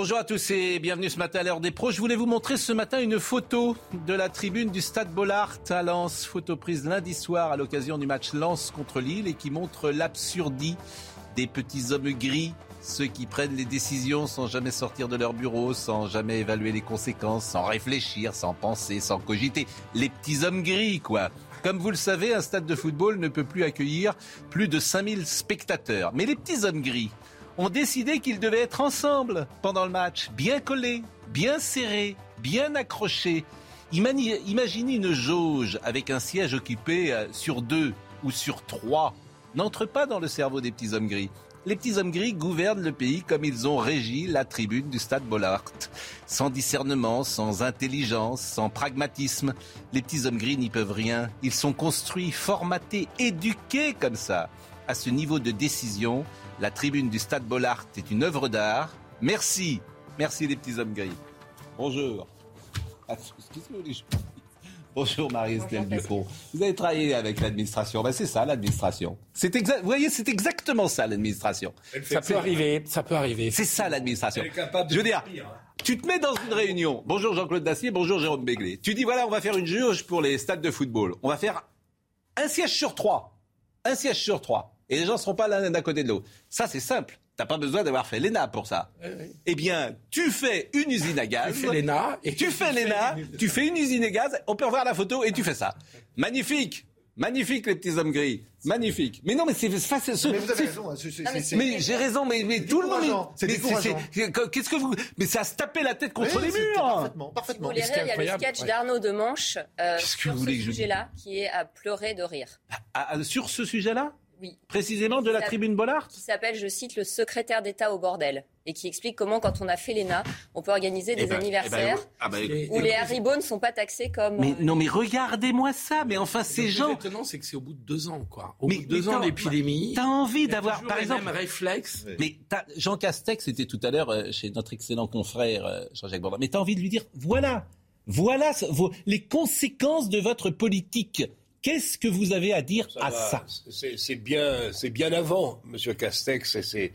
Bonjour à tous et bienvenue ce matin à l'heure des pros. Je voulais vous montrer ce matin une photo de la tribune du Stade Bollard à Lens. Photo prise lundi soir à l'occasion du match Lens contre Lille et qui montre l'absurdie des petits hommes gris ceux qui prennent les décisions sans jamais sortir de leur bureau, sans jamais évaluer les conséquences, sans réfléchir, sans penser, sans cogiter. Les petits hommes gris, quoi. Comme vous le savez, un stade de football ne peut plus accueillir plus de 5000 spectateurs. Mais les petits hommes gris ont décidé qu'ils devaient être ensemble pendant le match, bien collés, bien serrés, bien accrochés. Imaginez une jauge avec un siège occupé euh, sur deux ou sur trois. N'entre pas dans le cerveau des petits hommes gris les petits hommes gris gouvernent le pays comme ils ont régi la tribune du stade Bollard. Sans discernement, sans intelligence, sans pragmatisme, les petits hommes gris n'y peuvent rien. Ils sont construits, formatés, éduqués comme ça. À ce niveau de décision, la tribune du stade Bollard est une œuvre d'art. Merci, merci les petits hommes gris. Bonjour. Bonjour Marie-Estelle Dupont. Vous avez travaillé avec l'administration. Ben, c'est ça l'administration. C'est exact. Vous voyez, c'est exactement ça l'administration. Ça peut arriver. Ça peut arriver. C'est ça l'administration. Je veux dire, hein. tu te mets dans une réunion. Bonjour Jean-Claude Dacier. Bonjour Jérôme Béglé. Tu dis voilà, on va faire une juge pour les stades de football. On va faire un siège sur trois. Un siège sur trois. Et les gens ne seront pas l'un à côté de l'autre. Ça, c'est simple. T'as pas besoin d'avoir fait l'ENA pour ça. Eh bien, tu fais une usine à gaz. Tu fais l'ENA. Et tu fais l'ENA, tu fais une usine à gaz, on peut revoir la photo et tu fais ça. Magnifique Magnifique les petits hommes gris. Magnifique. Mais non, mais c'est facile. Mais vous avez raison. Hein, mais j'ai raison, mais, mais tout le monde. C'est Qu'est-ce que vous. Mais ça se taper la tête contre les murs. Parfaitement, parfaitement. vous il y a le sketch d'Arnaud Demanche euh, sur ce sujet-là qui est à pleurer de rire. Ah, ah, sur ce sujet-là? Oui. Précisément de la tribune Bollard Qui s'appelle, je cite, le secrétaire d'État au bordel. Et qui explique comment, quand on a fait l'ENA, on peut organiser des eh ben, eh ben, anniversaires ah bah, où les haribots ne sont pas taxés comme. Mais, non, mais regardez-moi ça. Mais enfin, ces gens. Ce étonnant, c'est que c'est au bout de deux ans, quoi. Au bout de deux ans d'épidémie. T'as envie d'avoir, par exemple. Même réflexe. Mais Jean Castex était tout à l'heure euh, chez notre excellent confrère euh, Jean-Jacques Bourdin. Mais t'as envie de lui dire voilà, voilà les conséquences de votre politique. Qu'est-ce que vous avez à dire à ça? C'est bien, bien avant, Monsieur Castex, et c'est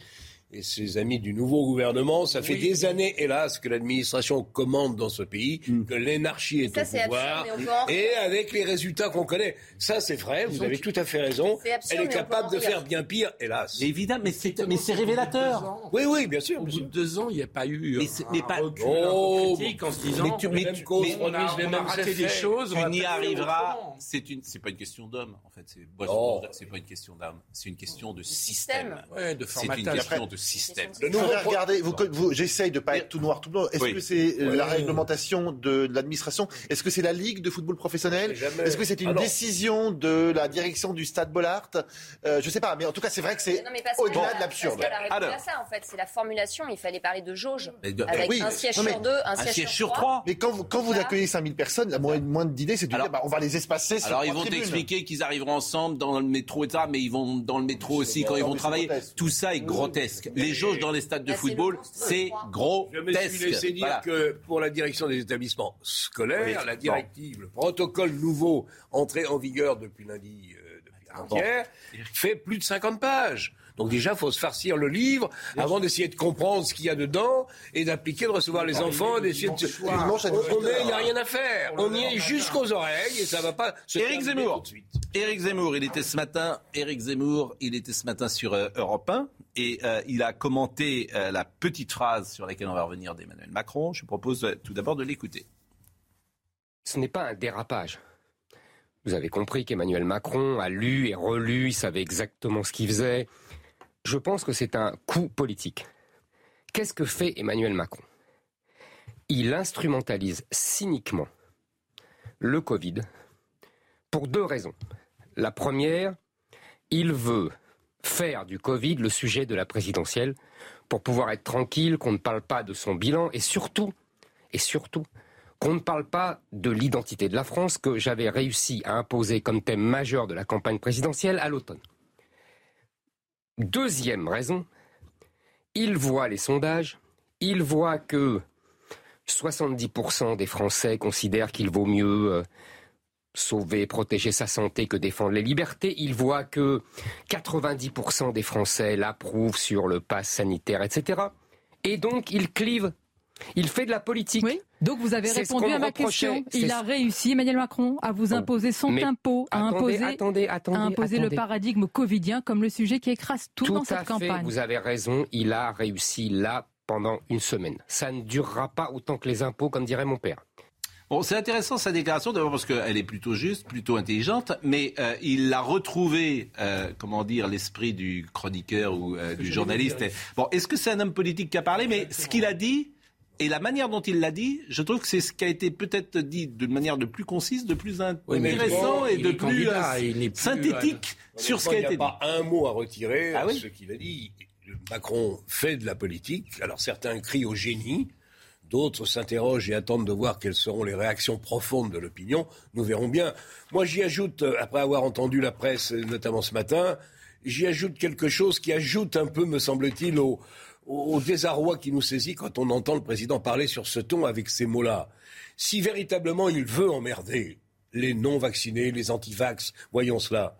et ses amis du nouveau gouvernement. Ça fait des années, hélas, que l'administration commande dans ce pays, hmm. que l'énarchie est au pouvoir, et avec les résultats qu'on connaît. Ça, c'est vrai, vous avez tout à fait raison. Elle est capable de faire bien pire, hélas. Évidemment, mais c'est, mais c'est révélateur. Oui, oui, bien sûr. Au bout de deux ans, il n'y a pas eu mais mais pas... oh, en se disant, mais tu, mais tu, mais on a, on a raté des choses. Tu n'y arriveras. C'est une, c'est pas une question d'homme, en fait. C'est, oh. c'est pas une question d'âme. C'est une question de système. C'est une question de système. regardez, vous, vous, j'essaye de pas être tout noir tout blanc. Est-ce que c'est euh, la réglementation de, l'administration? Est-ce que c'est la Ligue de football professionnel? Est-ce que c'est une décision de la direction du Stade Bollard? Euh, Je sais pas, mais en tout cas, c'est vrai que c'est au-delà de l'absurde. ça, en fait, c'est la formulation. Il fallait parler de jauge avec un siège sur deux, un, siège, sur trois. Mais quand vous, quand vous accueillez 5000 personnes, la moindre d'idée, c'est de dire, bah, on va les espacer. Alors ils vont t'expliquer qu'ils arriveront ensemble dans le métro, etc. Mais ils vont dans le métro aussi quand ils vont travailler. Tout ça est grotesque. Les jauges dans les stades de football, c'est gros. Je me suis laissé dire que pour la direction des établissements scolaires, la directive, le protocole nouveau entré en vigueur depuis lundi, euh, depuis hier, fait plus de 50 pages. Donc déjà, il faut se farcir le livre avant d'essayer de comprendre ce qu'il y a dedans et d'appliquer, de recevoir les enfants, d'essayer de... On il n'y a rien à faire. On y est jusqu'aux oreilles et ça va pas se Éric Zemmour. Éric Zemmour, il était ce matin, Éric Zemmour, il était ce matin sur euh, Europe 1 et euh, il a commenté euh, la petite phrase sur laquelle on va revenir d'Emmanuel Macron. Je propose tout d'abord de l'écouter. Ce n'est pas un dérapage. Vous avez compris qu'Emmanuel Macron a lu et relu, il savait exactement ce qu'il faisait. Je pense que c'est un coup politique. Qu'est-ce que fait Emmanuel Macron? Il instrumentalise cyniquement le Covid pour deux raisons. La première, il veut faire du Covid le sujet de la présidentielle pour pouvoir être tranquille, qu'on ne parle pas de son bilan et surtout, et surtout, qu'on ne parle pas de l'identité de la France que j'avais réussi à imposer comme thème majeur de la campagne présidentielle à l'automne. Deuxième raison, il voit les sondages, il voit que 70% des Français considèrent qu'il vaut mieux euh, sauver, protéger sa santé que défendre les libertés. Il voit que 90% des Français l'approuvent sur le pass sanitaire, etc. Et donc, il clive. Il fait de la politique. Oui. Donc vous avez répondu à ma question. Il a réussi, Emmanuel Macron, à vous imposer son à imposer, attendez, attendez, à imposer le paradigme covidien comme le sujet qui écrase tout, dans cette campagne. Vous avez raison. Il a réussi là pendant une semaine. Ça ne durera pas autant que les impôts, comme dirait mon père. Bon, c'est intéressant sa déclaration, d'abord parce qu'elle est plutôt juste, plutôt intelligente, mais euh, il a retrouvé, euh, comment dire, l'esprit du chroniqueur ou euh, du journaliste. Bon, est-ce que c'est un homme politique qui a parlé? Mais ce qu'il a dit, et la manière dont il l'a dit, je trouve que c'est ce qui a été peut-être dit d'une manière de plus concise, de plus intéressant et de plus, synthétique sur ce qui a été dit. Il n'y a pas un mot à retirer ah ce qu'il a dit. Macron fait de la politique. Alors certains crient au génie. D'autres s'interrogent et attendent de voir quelles seront les réactions profondes de l'opinion. Nous verrons bien. Moi, j'y ajoute, euh, après avoir entendu la presse, notamment ce matin, j'y ajoute quelque chose qui ajoute un peu, me semble-t-il, au, désarroi qui nous saisit quand on entend le président parler sur ce ton avec ces mots-là. Si véritablement il veut emmerder les non-vaccinés, les anti-vax, voyons cela.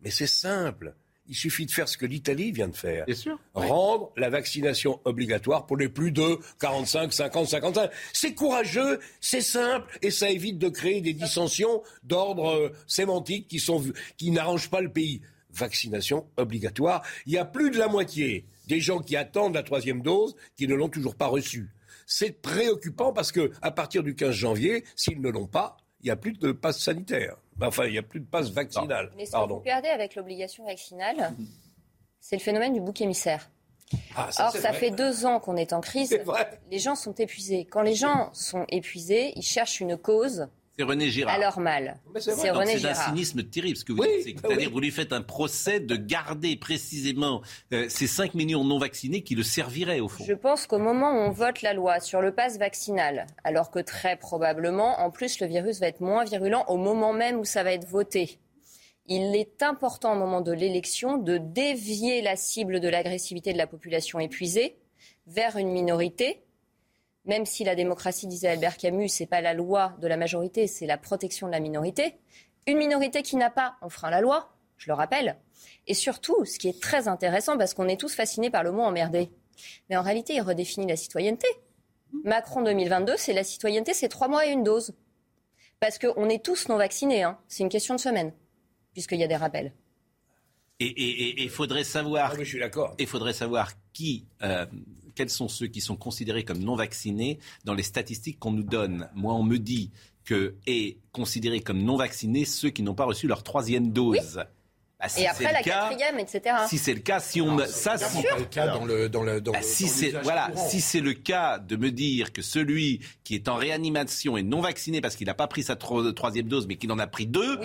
Mais c'est simple. Il suffit de faire ce que l'Italie vient de faire. Bien sûr. Rendre la vaccination obligatoire pour les plus de 45, 50, 55. C'est courageux, c'est simple et ça évite de créer des dissensions d'ordre euh, sémantique qui, sont, qui n'arrangent pas le pays. Vaccination obligatoire. Il y a plus de la moitié des gens qui attendent la troisième dose qui ne l'ont toujours pas reçue. C'est préoccupant parce que à partir du 15 janvier, s'ils ne l'ont pas, il n'y a plus de passe sanitaire. Ben, enfin, il n'y a plus de passe vaccinal. Mais ce que vous regardez avec l'obligation vaccinale, c'est le phénomène du bouc émissaire. Ah, ça, Or, ça fait deux ans qu'on est en crise. les gens sont épuisés. Quand les gens sont épuisés, ils cherchent une cause c'est René Girard. Alors mal. C'est un cynisme terrible ce que vous dites. C'est-à-dire que vous lui faites un procès de garder précisément euh, ces 5 millions non vaccinés qui le serviraient au fond. Je pense qu'au moment où on vote la loi sur le pass vaccinal, alors que très probablement, en plus, le virus va être moins virulent au moment même où ça va être voté. Il est important au moment de l'élection de dévier la cible de l'agressivité de la population épuisée vers une minorité même si la démocratie, disait Albert Camus, c'est pas la loi de la majorité, c'est la protection de la minorité. Une minorité qui n'a pas enfreint la loi, je le rappelle. Et surtout, ce qui est très intéressant, parce qu'on est tous fascinés par le mot emmerdé, mais en réalité, il redéfinit la citoyenneté. Macron 2022, c'est la citoyenneté, c'est trois mois et une dose. Parce qu'on est tous non vaccinés, hein. c'est une question de semaine, puisqu'il y a des rappels. Et il faudrait savoir. Ah je suis d'accord. Il faudrait savoir qui euh, quels sont ceux qui sont considérés comme non vaccinés dans les statistiques qu'on nous donne. Moi, on me dit que est considéré comme non vaccinés ceux qui n'ont pas reçu leur troisième dose. Bah, et après la quatrième, etc. Si c'est le cas, si on me, ça, si le cas dans le dans le dans bah, si c'est voilà, si c'est le cas de me dire que celui qui est en réanimation est non vacciné parce qu'il n'a pas pris sa troisième dose, mais qu'il en a pris deux,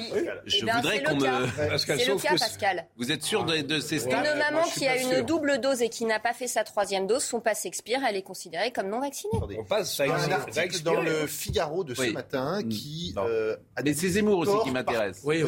je eh ben, voudrais qu'on me. C'est le cas, Pascal. Vous êtes sûr de, ces stats Une maman qui a une double dose et qui n'a pas fait sa troisième dose, son passe expire, elle est considérée comme non vaccinée. On passe à un article dans le Figaro de ce matin qui. Euh, mais c'est Zemmour aussi qui m'intéresse. Oui,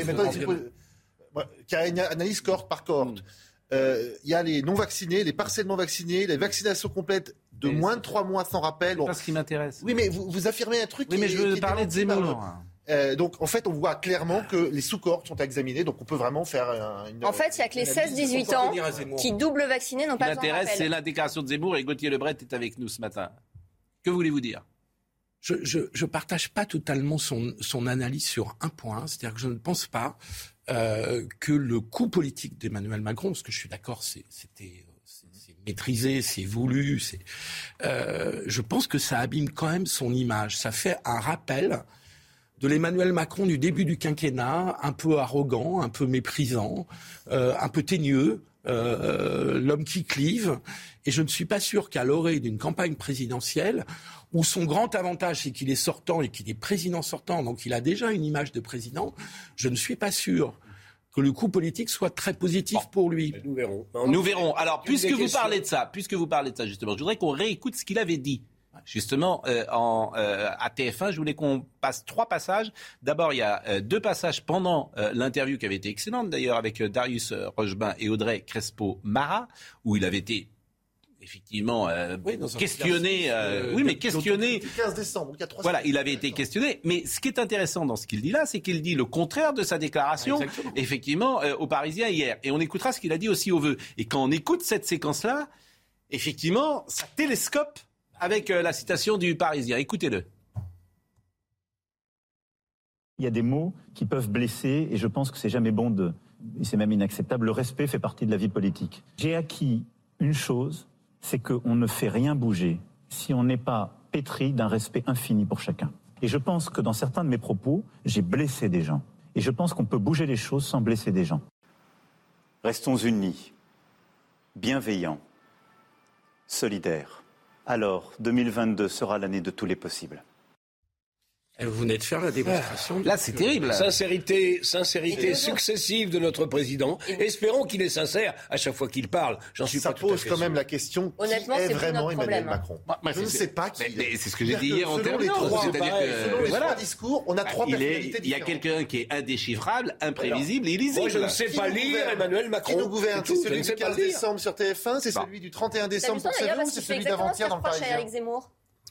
qui a une analyse cohorte par cohorte. Hmm. Euh, il y a les non-vaccinés, les partiellement vaccinés, les vaccinations complètes de moins de trois mois sans rappel. C'est pas ce qui m'intéresse. Oui, mais vous, vous, affirmez un truc. Oui, mais je veux parler de Zemmour. Euh, donc, en fait, on voit clairement que les sous-cohortes sont examinés, donc on peut vraiment faire une. En fait, il n'y a que les 16-18 ans qui double vaccinés n'ont pas besoin L'intérêt, c'est la déclaration de Zemmour et Gauthier Lebret est avec nous ce matin. Que voulez-vous dire? Je, je, partage pas totalement son, son analyse sur un point, c'est-à-dire que je ne pense pas euh, que le coup politique d'Emmanuel Macron, parce que je suis d'accord, c'était maîtrisé, c'est voulu. Euh, je pense que ça abîme quand même son image. Ça fait un rappel de l'Emmanuel Macron du début du quinquennat, un peu arrogant, un peu méprisant, euh, un peu teigneux, euh, l'homme qui clive. Et je ne suis pas sûr qu'à l'orée d'une campagne présidentielle, où son grand avantage, c'est qu'il est sortant et qu'il est président sortant, donc il a déjà une image de président, je ne suis pas sûr que le coup politique soit très positif pour lui. Nous verrons. Nous verrons. Alors, puisque vous parlez de ça, puisque vous parlez de ça justement, je voudrais qu'on réécoute ce qu'il avait dit justement euh, en, euh, à TF1. Je voulais qu'on passe trois passages. D'abord, il y a euh, deux passages pendant l'interview qui avait été excellente d'ailleurs avec Darius Rochebain et Audrey Crespo-Mara, où il avait été effectivement questionné. oui, mais questionné. 15 décembre, il y a Voilà, il avait été questionné. Mais ce qui est intéressant dans ce qu'il dit là, c'est qu'il dit le contraire de sa déclaration, effectivement, aux Parisiens hier. Et on écoutera ce qu'il a dit aussi au vœu. Et quand on écoute cette séquence-là, effectivement, ça télescope avec euh, la citation du Parisien. Écoutez-le. Il y a des mots qui peuvent blesser et je pense que c'est jamais bon de, c'est même inacceptable. Le respect fait partie de la vie politique. J'ai acquis une chose, c'est qu'on ne fait rien bouger si on n'est pas pétri d'un respect infini pour chacun. Et je pense que dans certains de mes propos, j'ai blessé des gens. Et je pense qu'on peut bouger les choses sans blesser des gens. Restons unis, bienveillants, solidaires alors 2022 sera l'année de tous les possibles. Vous venez de faire la démonstration. Là, c'est terrible. Sincérité, sincérité successive de notre président. Espérons qu'il est sincère à chaque fois qu'il parle. J'en suis Ça pas pose quand même la question Honnêtement, qui est, vraiment Emmanuel Macron Je ne sais pas qui. c'est ce que j'ai dit hier en Selon les trois, selon les voilà. discours, on a trois il personnalités Il y a quelqu'un qui est indéchiffrable, imprévisible et illisible. Moi, je ne sais pas lire Emmanuel Macron. Qui nous gouverne C'est celui du 15 décembre sur TF1, c'est celui du 31 décembre pour c'est celui d'avant-hier dans le Parisien.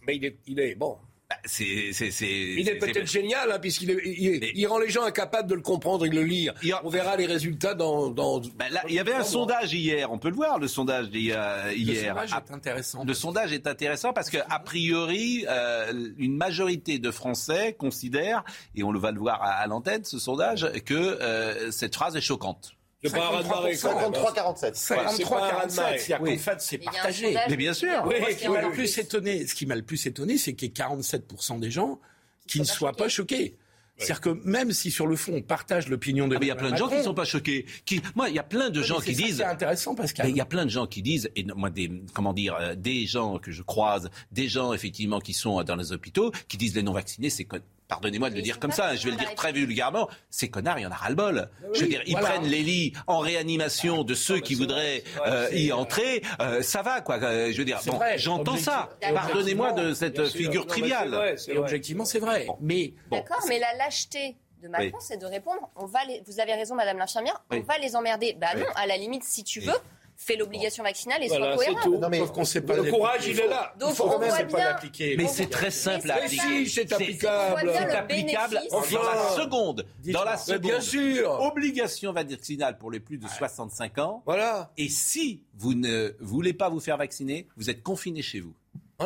Mais il est bon. Bah, c'est, c'est, c'est, il est peut-être génial, hein, puisqu'il il, il, rend les gens incapables de le comprendre et de le lire. On verra les résultats dans. dans là, il y avait un sondage hier, on peut le voir, le sondage hier. Le sondage est intéressant. Le sondage est intéressant parce que a priori, euh, une majorité de Français considèrent, et on le va le voir à, à l'antenne, ce sondage, que euh, cette phrase est choquante. 53-47. 53-47. C'est-à-dire qu'en fait, c'est partagé. Mais bien sûr. Oui, ce qui m'a le plus étonné, ce qui m'a le plus étonné, c'est qu'il y ait 47% des gens qui ne soient pas choqués. C'est-à-dire que même si sur le fond on partage l'opinion de, ah, il y a plein de gens qui ne sont pas choqués. Qui, moi, il y a plein de gens qui disent. C'est intéressant parce qu'il y a plein de gens qui disent, et moi, des, comment dire, euh, des gens que je croise, des gens effectivement qui sont dans les hôpitaux, qui disent les non vaccinés, c'est pardonnez-moi de le dire comme ça, je vais le dire très vulgairement, ces connards, il y en a ras-le-bol. je veux dire, ils prennent les lits en réanimation de ceux qui voudraient euh, y entrer, euh, ça va, quoi. Euh, je veux dire, bon, j'entends ça. Pardonnez-moi de cette figure triviale. Et objectivement, c'est vrai. Mais D'accord, mais la lâcheté de Macron, c'est de répondre on va les... vous avez raison, Madame l'infirmière, on va les emmerder. Bah non, à la limite, si tu veux, fais l'obligation vaccinale et sois cohérent. Tout. Non, mais Sauf qu'on sait pas. Le courage, il est là. Donc, il faut on voit bien. l'appliquer. Mais c'est très simple à appliquer. c'est applicable. C'est applicable dans la seconde. Dans la seconde. Bien sûr. Obligation vaccinale pour les plus de 65 ans. Voilà. Et si vous ne voulez pas vous faire vacciner, vous êtes confiné chez vous.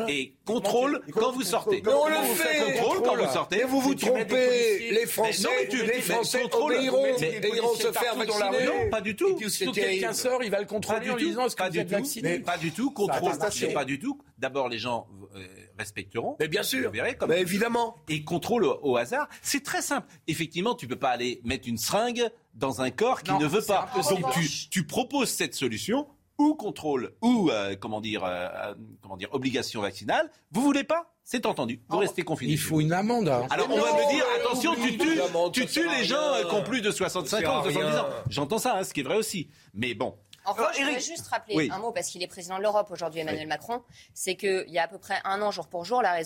Et contrôle quand vous sortez. Mais on le fait. Contrôle quand vous sortez. Et vous vous trompez. Les Français, les Français obéiront et iront se faire vacciner. Non, pas du tout. Si quelqu'un sort, il va le contrôler en disant est-ce que vous êtes vacciné Pas du tout. Contrôle, pas du tout. D'abord, les gens euh, respecteront. Mais bien sûr. Vous verrez, comme Mais évidemment. Et contrôle au, hasard, c'est très simple. Effectivement, tu peux pas aller mettre une seringue dans un corps qui ne veut pas. Donc tu, tu proposes cette solution ou contrôle ou euh, comment dire euh, euh, comment dire obligation vaccinale. Vous voulez pas? C'est entendu. Vous oh, restez confiné. Il faut une amende. Hein. Alors on va me dire attention, tu tues, tu tues les gens qui ont plus de 65 ans, 70 ans. J'entends ça, hein, ce qui est vrai aussi. Mais bon. Enfin, je voudrais juste rappeler un mot, parce qu'il est président de l'Europe aujourd'hui, Emmanuel Macron, c'est qu'il y a à peu près un an, jour pour jour, la,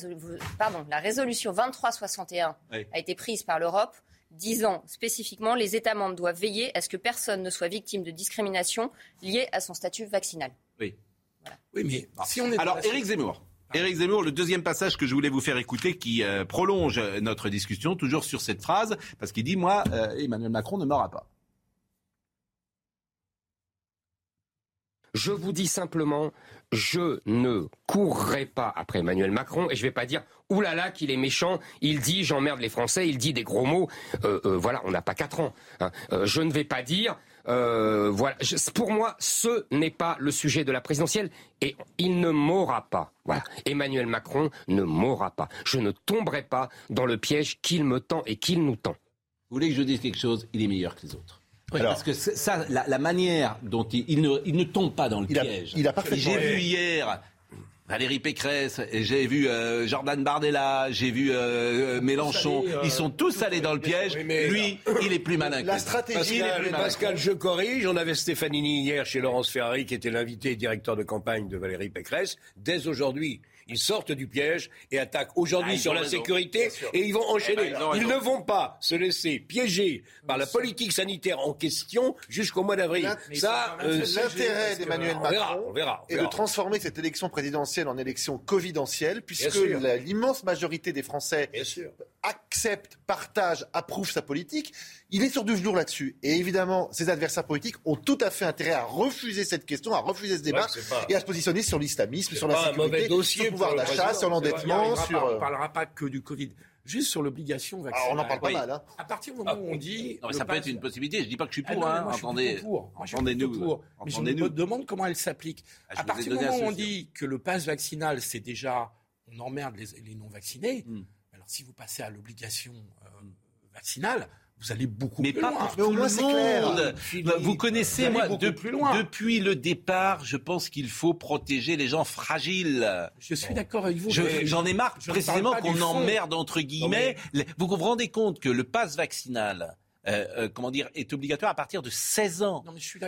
Pardon, la résolution 2361 a été prise par l'Europe disant spécifiquement les États membres doivent veiller à ce que personne ne soit victime de discrimination liée à son statut vaccinal. Oui. Oui, mais si on est Alors, Éric Zemmour. Éric Zemmour, le deuxième passage que je voulais vous faire écouter qui euh, prolonge notre discussion, toujours sur cette phrase, parce qu'il dit, moi, euh, Emmanuel Macron ne m'aura pas. Je vous dis simplement, je ne courrai pas après Emmanuel Macron et je ne vais pas dire oulala qu'il est méchant, il dit j'emmerde les Français, il dit des gros mots. Euh, euh, voilà, on n'a pas quatre ans. Hein. Euh, je ne vais pas dire voilà. pour moi, ce n'est pas le sujet de la présidentielle et il ne m'aura pas. Voilà, Emmanuel Macron ne m'aura pas. Je ne tomberai pas dans le piège qu'il me tend et qu'il nous tend. Vous voulez que je dise quelque chose? Il est meilleur que les autres parce que ça, la, manière dont il, ne, tombe pas dans le piège. il a J'ai vu hier Valérie Pécresse, j'ai vu euh, Jordan Bardella, j'ai vu euh, Mélenchon, ils sont tous allés dans le piège. Lui, il est plus malin que La stratégie, Pascal, Pascal, je corrige. On avait Stéphanie hier chez Laurence Ferrari, qui était l'invité et directeur de campagne de Valérie Pécresse. Dès aujourd'hui, ils sortent du piège et attaquent aujourd'hui ah, sur la sécurité et ils vont enchaîner. Eh ben, ils, ne vont pas se laisser piéger par la politique sanitaire en question jusqu'au mois d'avril. Ça, euh, l'intérêt d'Emmanuel Macron est de transformer cette élection présidentielle en élection covidentielle, puisque l'immense majorité des Français acceptent, partagent, approuvent sa politique. Il est sur du velours là-dessus. Et évidemment, ses adversaires politiques ont tout à fait intérêt à refuser cette question, à refuser ce débat et à se positionner sur l'islamisme, sur la sécurité, sur le pouvoir d'achat, sur l'endettement. Sur... On ne parlera pas que du Covid. Juste sur l'obligation vaccinale. Alors on en parle pas mal. Hein. À partir du moment où on dit. Non, mais ça peut être une possibilité. Je dis pas que je suis pour. Ah hein. Entendez. Entendez-nous. Mais je me demande comment elle s'applique. Ah, à partir du moment où on dit que le pass vaccinal, c'est déjà. On emmerde les, non-vaccinés. Alors si vous passez à l'obligation euh, vaccinale, vous allez beaucoup mais plus pas loin. Mais au moins c'est clair. Vous connaissez moi depuis, depuis le départ, je pense qu'il faut protéger les gens fragiles. Je suis d'accord avec vous. J'en ai marre précisément qu'on emmerde entre guillemets. Vous vous rendez compte que le pass vaccinal euh, euh, comment dire, est obligatoire à partir de 16 ans.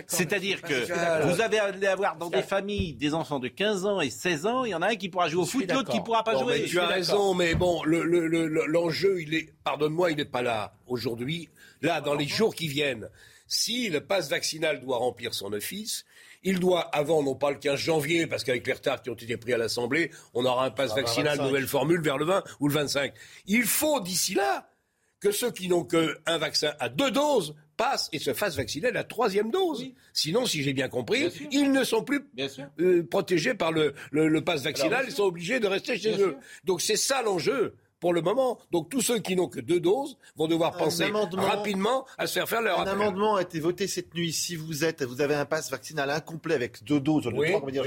C'est-à-dire que vous allez avoir dans des familles des enfants de 15 ans et 16 ans, il y en a un qui pourra jouer au foot, l'autre qui pourra pas jouer. tu as raison, mais bon, l'enjeu, il est, pardonne-moi, il n'est pas là aujourd'hui. Là, dans les jours qui viennent, si le passe vaccinal doit remplir son office, il doit, avant, non pas le 15 janvier, parce qu'avec les retards qui ont été pris à l'Assemblée, on aura un passe vaccinal, nouvelle formule, vers le 20 ou le 25. Il faut, d'ici là, que ceux qui n'ont qu'un vaccin à deux doses passent et se fassent vacciner la troisième dose. Sinon, si j'ai bien compris, ils ne sont plus euh, protégés par le, le, pass vaccinal, ils sont obligés de rester chez eux. Donc c'est ça l'enjeu pour le moment. Donc tous ceux qui n'ont que deux doses vont devoir penser rapidement à se faire faire leur Un amendement a été voté cette nuit. Si vous êtes, vous avez un pass vaccinal incomplet avec deux doses, le oui, dire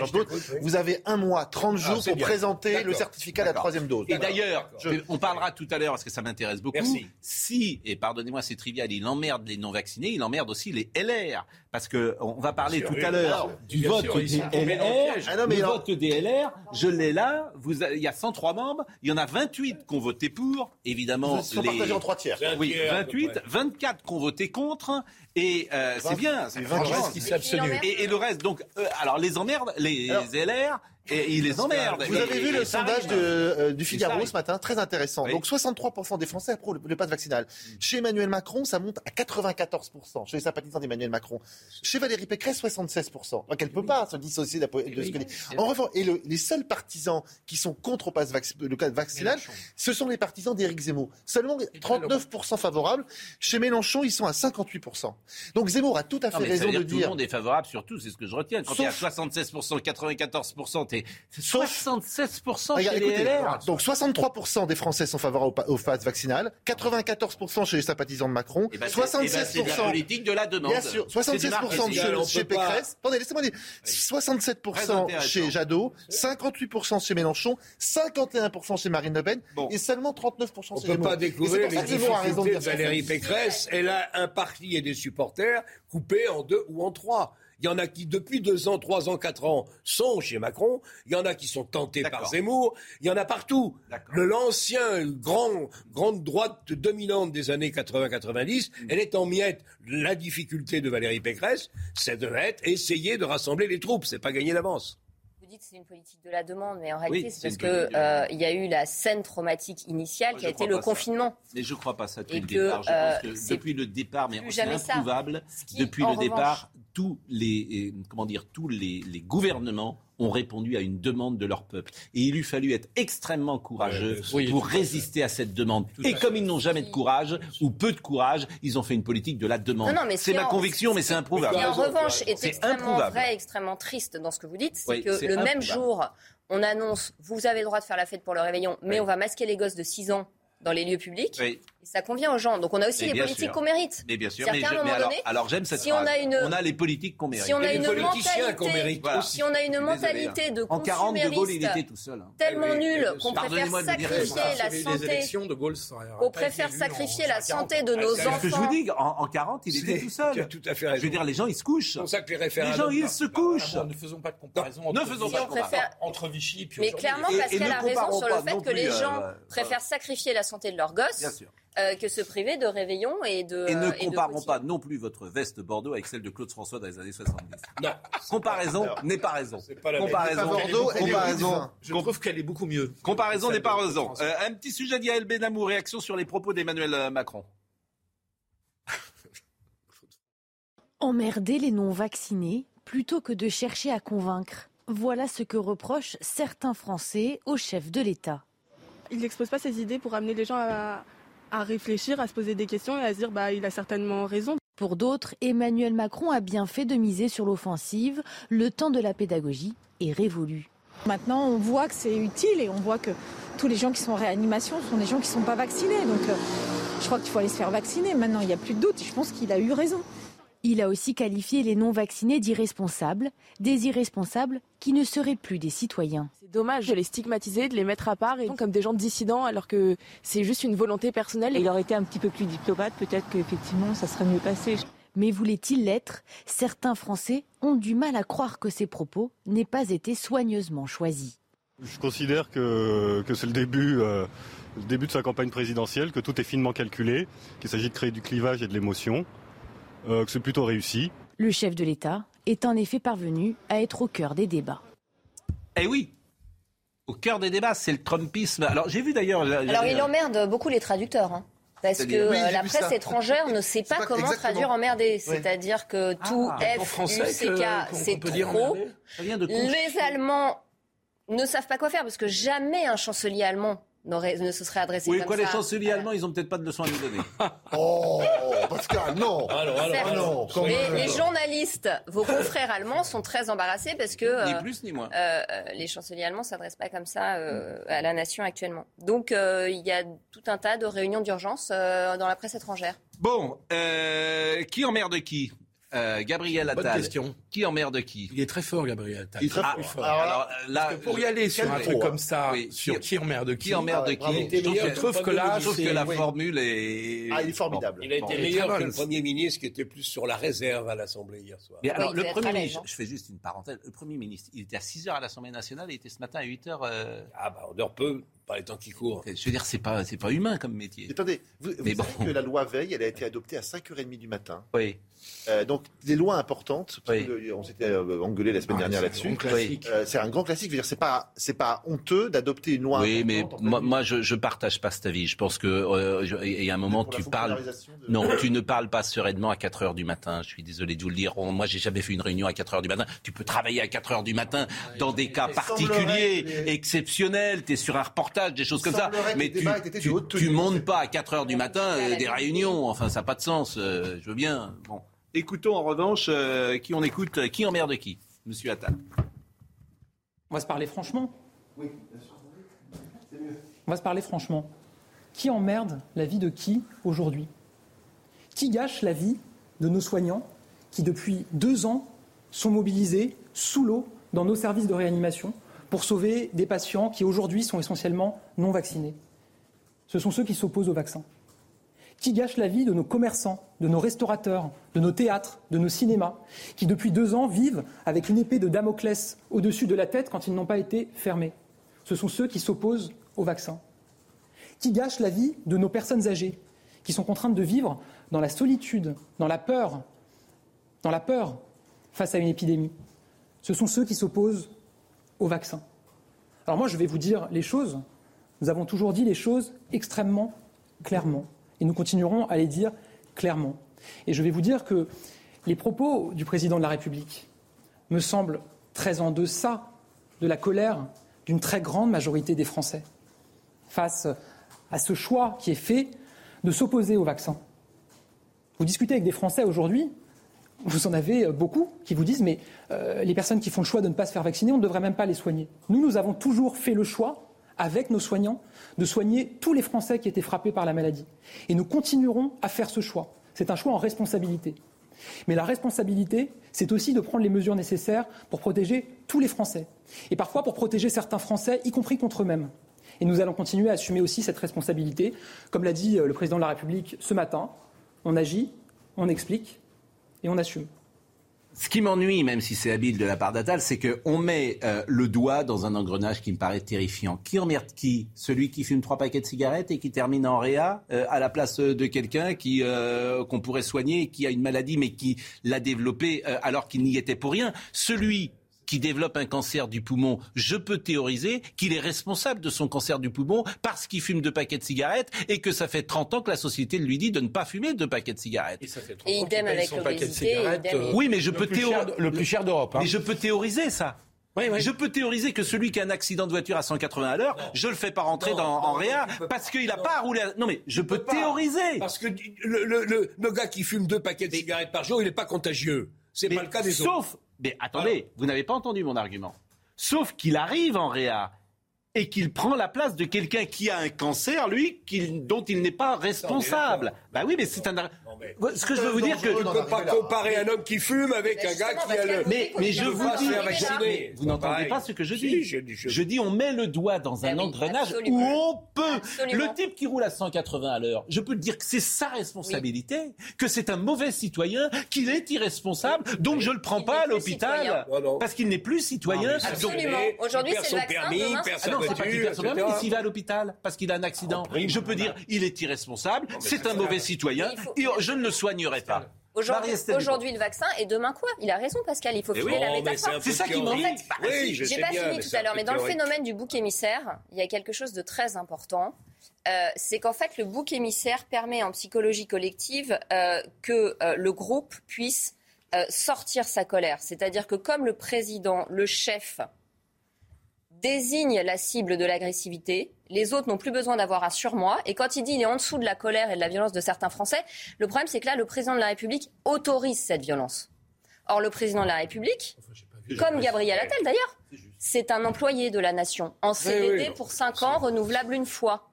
vous avez un mois, 30 ah, jours pour présenter le certificat de la troisième dose. Et d'ailleurs, on parlera tout à l'heure parce que ça m'intéresse beaucoup. Si, et pardonnez-moi, c'est trivial, il emmerde les non-vaccinés, il emmerde aussi les LR. Parce que on va parler tout à l'heure du vote des LR. Ah non, mais le vote des LR, je l'ai là. Vous, il y a 103 membres, il y en a 28 qui ont voté pour, évidemment. Ils sont partagés en trois tiers. Oui, 28, 24 qui ont voté contre, et euh, c'est bien. C'est absolu. Et, et, le reste, donc, euh, alors les emmerdes, les LR, et il les emmerde. Vous avez vu le sondage de, euh, du Figaro ce matin, très intéressant. Donc 63% des Français approuvent le, passe vaccinal. Mm. Chez Emmanuel Macron, ça monte à 94%. Chez les sympathisants d'Emmanuel Macron. Chez Valérie Pécresse, 76%. Donc elle ne peut pas se dissocier de, ce que dit. En revanche, et les seuls partisans qui sont contre le passe vaccinal, ce sont les partisans d'Éric Zemmour. Seulement 39% favorables. Chez Mélenchon, ils sont à 58%. Donc Zemmour a tout à fait raison de dire. Tout le monde est favorable surtout, c'est ce que je retiens. Quand il y a 76%, 94%, 76% chez les LR. Donc 63% des Français sont favorables au, phase vaccinal, 94% chez les sympathisants de Macron, 76% eh ben, eh ben, politique de la demande. Bien sûr, 76% chez, chez Pécresse. Attendez, laissez-moi dire. 67% chez Jadot, 58% chez Mélenchon, 51% chez Marine Le Pen et seulement 39% chez On ne peut pas découvrir les difficultés de Valérie Pécresse. Elle a un parti et des supporters coupés en deux ou en trois. Il y en a qui, depuis deux ans, trois ans, quatre ans, sont chez Macron. Il y en a qui sont tentés par Zemmour. Il y en a partout. Le l'ancien grand, grande droite dominante des années 80-90, mm. elle est en miettes. La difficulté de Valérie Pécresse, c'est de être, essayer de rassembler les troupes. C'est pas gagner d'avance dites c'est une politique de la demande, mais en réalité, c'est parce qu'il euh, y a eu la scène traumatique initiale qui a été le confinement. Mais je ne crois pas ça depuis le départ. Je pense euh, que depuis le départ, mais c'est improuvable, depuis le départ, tous les, comment dire, tous les, les gouvernements ont répondu à une demande de leur peuple. Et il eût fallu être extrêmement courageux pour résister à cette demande. Et comme ils n'ont jamais de courage, ou peu de courage, ils ont fait une politique de la demande. C'est ma conviction, mais c'est improuvable. Ce qui, en revanche, est, extrêmement vrai, extrêmement triste dans ce que vous dites, c'est que le même jour, on annonce, vous avez le droit de faire la fête pour le réveillon, mais on va masquer les gosses de 6 ans dans les lieux publics. Ça convient aux gens. Donc on a aussi les politiques qu'on mérite. Mais bien sûr. Mais, alors, j'aime cette si On a, une, on a les politiques qu'on mérite. Si on a une mentalité, si on a une mentalité hein. de en 40 de Gaulle, il était tout seul. Hein. Tellement nul qu'on préfère sacrifier la santé. De Gaulle, on préfère sacrifier la santé de nos enfants. Ce que je vous dis, en 40, il était tout seul. Tout à fait raison. Je veux dire, les gens, ils se couchent. Les gens, ils se couchent. Ne faisons pas de comparaison. Ne faisons pas de comparaison entre Vichy et Mais clairement, Pascal a raison sur le fait que les gens euh, préfèrent sacrifier la santé de leurs gosses. Euh, que se priver de réveillons et de. Et ne comparons pas non plus votre veste Bordeaux avec celle de Claude François dans les années 70. Non. Comparaison n'est pas raison. Pas comparaison. Bordeaux, comparaison. Je trouve qu'elle est beaucoup mieux. Comparaison n'est pas raison. Euh, un petit sujet d'Yael Benamou, réaction sur les propos d'Emmanuel euh, Macron. Emmerder les non-vaccinés plutôt que de chercher à convaincre. Voilà ce que reprochent certains Français au chef de l'État. Il n'expose pas ses idées pour amener les gens à, à réfléchir, à se poser des questions et à se dire bah il a certainement raison. Pour d'autres, Emmanuel Macron a bien fait de miser sur l'offensive. Le temps de la pédagogie est révolu. Maintenant, on voit que c'est utile et on voit que tous les gens qui sont en réanimation sont des gens qui ne sont pas vaccinés. Donc, euh, je crois qu'il faut aller se faire vacciner. Maintenant, il n'y a plus de doute. Je pense qu'il a eu raison. Il a aussi qualifié les non-vaccinés d'irresponsables, des irresponsables qui ne seraient plus des citoyens. C'est dommage de les stigmatiser, de les mettre à part et comme des gens dissidents alors que c'est juste une volonté personnelle. Il aurait été un petit peu plus diplomate, peut-être qu'effectivement ça serait mieux passé. Mais voulait-il l'être? Certains Français ont du mal à croire que ces propos n'aient pas été soigneusement choisis. Je considère que, c'est le début, euh, le début de sa campagne présidentielle, que tout est finement calculé, qu'il s'agit de créer du clivage et de l'émotion. Euh, que c'est plutôt réussi. Le chef de l'État est en effet parvenu à être au cœur des débats. Eh oui, au cœur des débats, c'est le Trumpisme. Alors j'ai vu d'ailleurs. Alors il emmerde beaucoup les traducteurs. Hein. Parce que euh, la presse étrangère ne sait pas, comment traduire emmerder. C'est-à-dire que tout ah, F, U, C, K, c'est trop. Les Allemands ne savent pas quoi faire parce que jamais un chancelier allemand ne se serait adressé oui, comme quoi, les chanceliers allemands, ils n'ont peut-être pas de leçons à nous donner. oh, Pascal, non. Alors, alors, non. Les, journalistes, vos confrères allemands, sont très embarrassés parce que ni plus ni moins. Euh, euh, les chanceliers allemands s'adressent pas comme ça euh, à la nation actuellement. Donc, il y a tout un tas de réunions d'urgence dans la presse étrangère. Bon, qui emmerde qui? Euh, Gabriel Attal. Bonne question. Qui emmerde qui? Il est très fort, Gabriel Attal. Il est très ah, fort. Alors, là, pour y aller sur un truc comme ça, sur qui emmerde qui Qui? emmerde qui? Je trouve que là, je trouve que la formule est. Ah, il est formidable. Il a été meilleur que le Premier ministre qui était plus sur la réserve à l'Assemblée hier soir. Mais alors, le Premier ministre, je fais juste une parenthèse. Le Premier ministre, il était à 6 h à l'Assemblée nationale et il était ce matin à 8 h. Euh, ah, bah, on dort peu par les temps qui courent. Je veux dire, c'est pas, c'est pas humain comme métier. Attendez, vous, vous savez que la loi Veil, elle a été adoptée à 5h30 du matin. Oui. Euh, donc, des lois importantes. On s'était euh, engueulé la semaine ah, dernière là-dessus. Euh, c'est un grand classique. C'est pas, c'est pas honteux d'adopter une loi. Oui, mais moi, moi, je, je partage pas cet avis. Je pense que il y a un moment tu parles. Non, tu ne parles pas sereinement à 4 heures du matin. Je suis désolé de vous le dire. Moi, j'ai jamais fait une réunion à 4 heures du matin. Tu peux travailler à 4 heures du matin dans des cas particuliers, exceptionnels. Tu es sur un reportage, des choses comme ça. Mais tu, tu, tu montes pas à 4 heures du matin des réunions. Enfin, ça n'a pas de sens. je veux bien. Bon. Écoutons en revanche euh, qui on écoute, euh, qui emmerde qui Monsieur Attal. On va se parler franchement? Oui, bien sûr. On va se parler franchement. Qui emmerde la vie de qui aujourd'hui? Qui gâche la vie de nos soignants qui, depuis deux ans, sont mobilisés sous l'eau dans nos services de réanimation pour sauver des patients qui, aujourd'hui, sont essentiellement non vaccinés? Ce sont ceux qui s'opposent au vaccin qui gâche la vie de nos commerçants, de nos restaurateurs, de nos théâtres, de nos cinémas, qui depuis deux ans vivent avec une épée de Damoclès au-dessus de la tête quand ils n'ont pas été fermés. Ce sont ceux qui s'opposent au vaccin. Qui gâche la vie de nos personnes âgées, qui sont contraintes de vivre dans la solitude, dans la peur, dans la peur face à une épidémie. Ce sont ceux qui s'opposent au vaccin. Alors moi, je vais vous dire les choses. Nous avons toujours dit les choses extrêmement clairement. Et nous continuerons à les dire clairement. Et je vais vous dire que les propos du président de la République me semblent très en deçà de la colère d'une très grande majorité des Français face à ce choix qui est fait de s'opposer au vaccin. Vous discutez avec des Français aujourd'hui, vous en avez beaucoup qui vous disent mais euh, les personnes qui font le choix de ne pas se faire vacciner, on ne devrait même pas les soigner. Nous, nous avons toujours fait le choix avec nos soignants, de soigner tous les Français qui étaient frappés par la maladie. Et nous continuerons à faire ce choix. C'est un choix en responsabilité. Mais la responsabilité, c'est aussi de prendre les mesures nécessaires pour protéger tous les Français. Et parfois pour protéger certains Français, y compris contre eux-mêmes. Et nous allons continuer à assumer aussi cette responsabilité. Comme l'a dit euh, le président de la République ce matin, on agit, on explique et on assume. Ce qui m'ennuie, même si c'est habile de la part d'Atal, c'est qu'on met euh, le doigt dans un engrenage qui me paraît terrifiant. Qui emmerde qui? Celui qui fume trois paquets de cigarettes et qui termine en réa euh, à la place de quelqu'un qui qu'on pourrait soigner, qui a une maladie mais qui l'a développée alors qu'il n'y était pour rien. Celui qui développe un cancer du poumon, je peux théoriser qu'il est responsable de son cancer du poumon parce qu'il fume deux paquets de cigarettes et que ça fait 30 ans que la société lui dit de ne pas fumer deux paquets de cigarettes. Et ça fait 30 Et ans idem avec son paquet de cigarettes. idem. euh, Oui, mais je le peux plus cher théoriser. Le plus cher d'Europe. hein. Mais je peux théoriser ça. Oui, oui. Je peux théoriser que celui qui a un accident de voiture à 180 à l'heure, je le fais pas rentrer dans, en réa parce qu'il a pas à rouler. à- Non mais je peux peux pas. théoriser. Parce que le, le- le- le gars qui fume deux paquets de cigarettes par jour, il n'est pas contagieux. C'est Mais pas le cas des autres. sauf, mais attendez, vous n'avez pas entendu mon argument. Sauf qu'il arrive en réa et qu'il prend la place de quelqu'un qui a un cancer, lui, dont il n'est pas responsable. Bah oui, mais c'est un. mais- Ce que je veux vous dire que. On ne peut pas comparer un homme qui fume avec un gars qui a le. Mais, mais je vous dis, vous n'entendez pas ce que je dis. je dis- on met le doigt dans un oui, engrenage où on peut. Le type qui roule à 180 à l'heure, je peux te dire que c'est sa responsabilité, que c'est un mauvais citoyen, qu'il est irresponsable, donc je le prends pas à l'hôpital non. parce qu'il n'est plus citoyen. Absolument. Aujourd'hui, c'est son le permis, c'est ah non, c'est pas qu'il perd son permis, s'il va à l'hôpital parce qu'il a un accident, je peux dire il est irresponsable, c'est un mauvais citoyen, Il faut- et je ne le soignerai pas. Aujourd'hui, le vaccin et demain quoi? Il a raison, Pascal. Il faut filer oui, la métaphore. c'est ça qui m'embête. Bah, Oui, je J'ai pas bien, fini tout à l'heure, mais dans le phénomène du bouc émissaire, il y a quelque chose de très important. Euh, c'est qu'en fait, le bouc émissaire permet en psychologie collective euh, que euh, le groupe puisse euh, sortir sa colère. C'est-à-dire que comme le président, le chef, désigne la cible de l'agressivité, les autres n'ont plus besoin d'avoir un surmoi. Et quand il dit il est en dessous de la colère et de la violence de certains Français, le problème c'est que là, le président de la République autorise cette violence. Or, le président de la République, comme Gabriel Attal d'ailleurs, c'est un employé de la nation, en CDD oui. pour 5 ans, renouvelable une fois,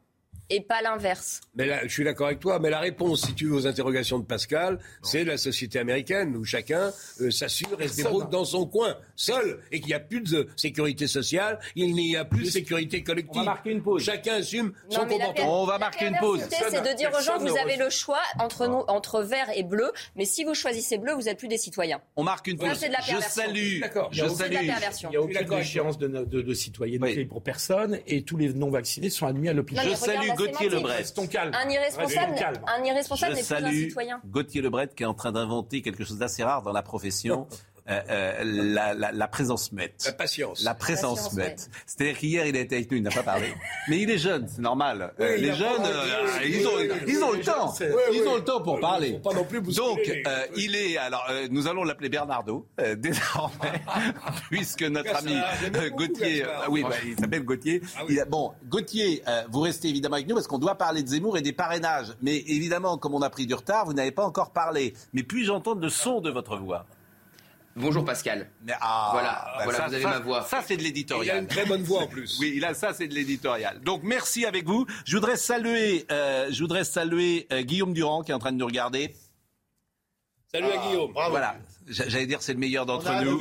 et pas l'inverse. Mais là, je suis d'accord avec toi, mais la réponse, si tu veux, aux interrogations de Pascal, c'est la société américaine où chacun euh, s'assure et se débrouille dans son coin, seul, et qu'il n'y a plus de sécurité sociale, il n'y a plus de sécurité collective. On va marquer une pause. Chacun assume son Non, comportement. On va marquer une pause. c'est de dire aux gens, vous avez le choix entre, nous, entre vert et bleu, mais si vous choisissez bleu, vous n'êtes plus des citoyens. On marque une Ça, pause. c'est de la Je perversion. salue. D'accord. Je salue. Il n'y a aucune échéance de, de, de citoyenneté Oui. pour personne et tous les non-vaccinés sont admis à l'hôpital. Je salue Gauthier. Lebret. Un irresponsable, un irresponsable n'est plus un citoyen. Gauthier Lebret qui est en train d'inventer quelque chose d'assez rare dans la profession, euh, euh, la, la- la présence La muette. patience. La présence Patience, muette. C'est-à-dire qu'hier, il a été avec nous, il n'a pas parlé. Mais il est jeune, c'est normal. Euh, Oui, les jeunes, euh, ils, ont, oui, ils ont oui, le temps. Ils oui. ont le temps pour parler. Pas non plus Donc, euh, il est. Alors, euh, nous allons l'appeler Bernardo, euh, désormais, puisque notre ami Gauthier. Oui, bah, il s'appelle Gauthier. Ah oui. Il a- bon, Gauthier, vous restez évidemment avec nous parce qu'on doit parler de Zemmour et des parrainages. Mais évidemment, comme on a pris du retard, vous n'avez pas encore parlé. Mais puis-je entendre le son de votre voix? Bonjour Pascal. Mais, ah, Voilà, voilà, ça, vous avez ça- ma voix. Ça, c'est de Il a l'éditorial. une très bonne voix en plus. Oui, il a ça, c'est de l'éditorial. Donc merci avec vous. Je voudrais saluer, euh, je voudrais saluer euh, Guillaume Durand qui est en train de nous regarder. Salut à Guillaume. Bravo. Voilà. J'allais dire c'est le meilleur d'entre nous.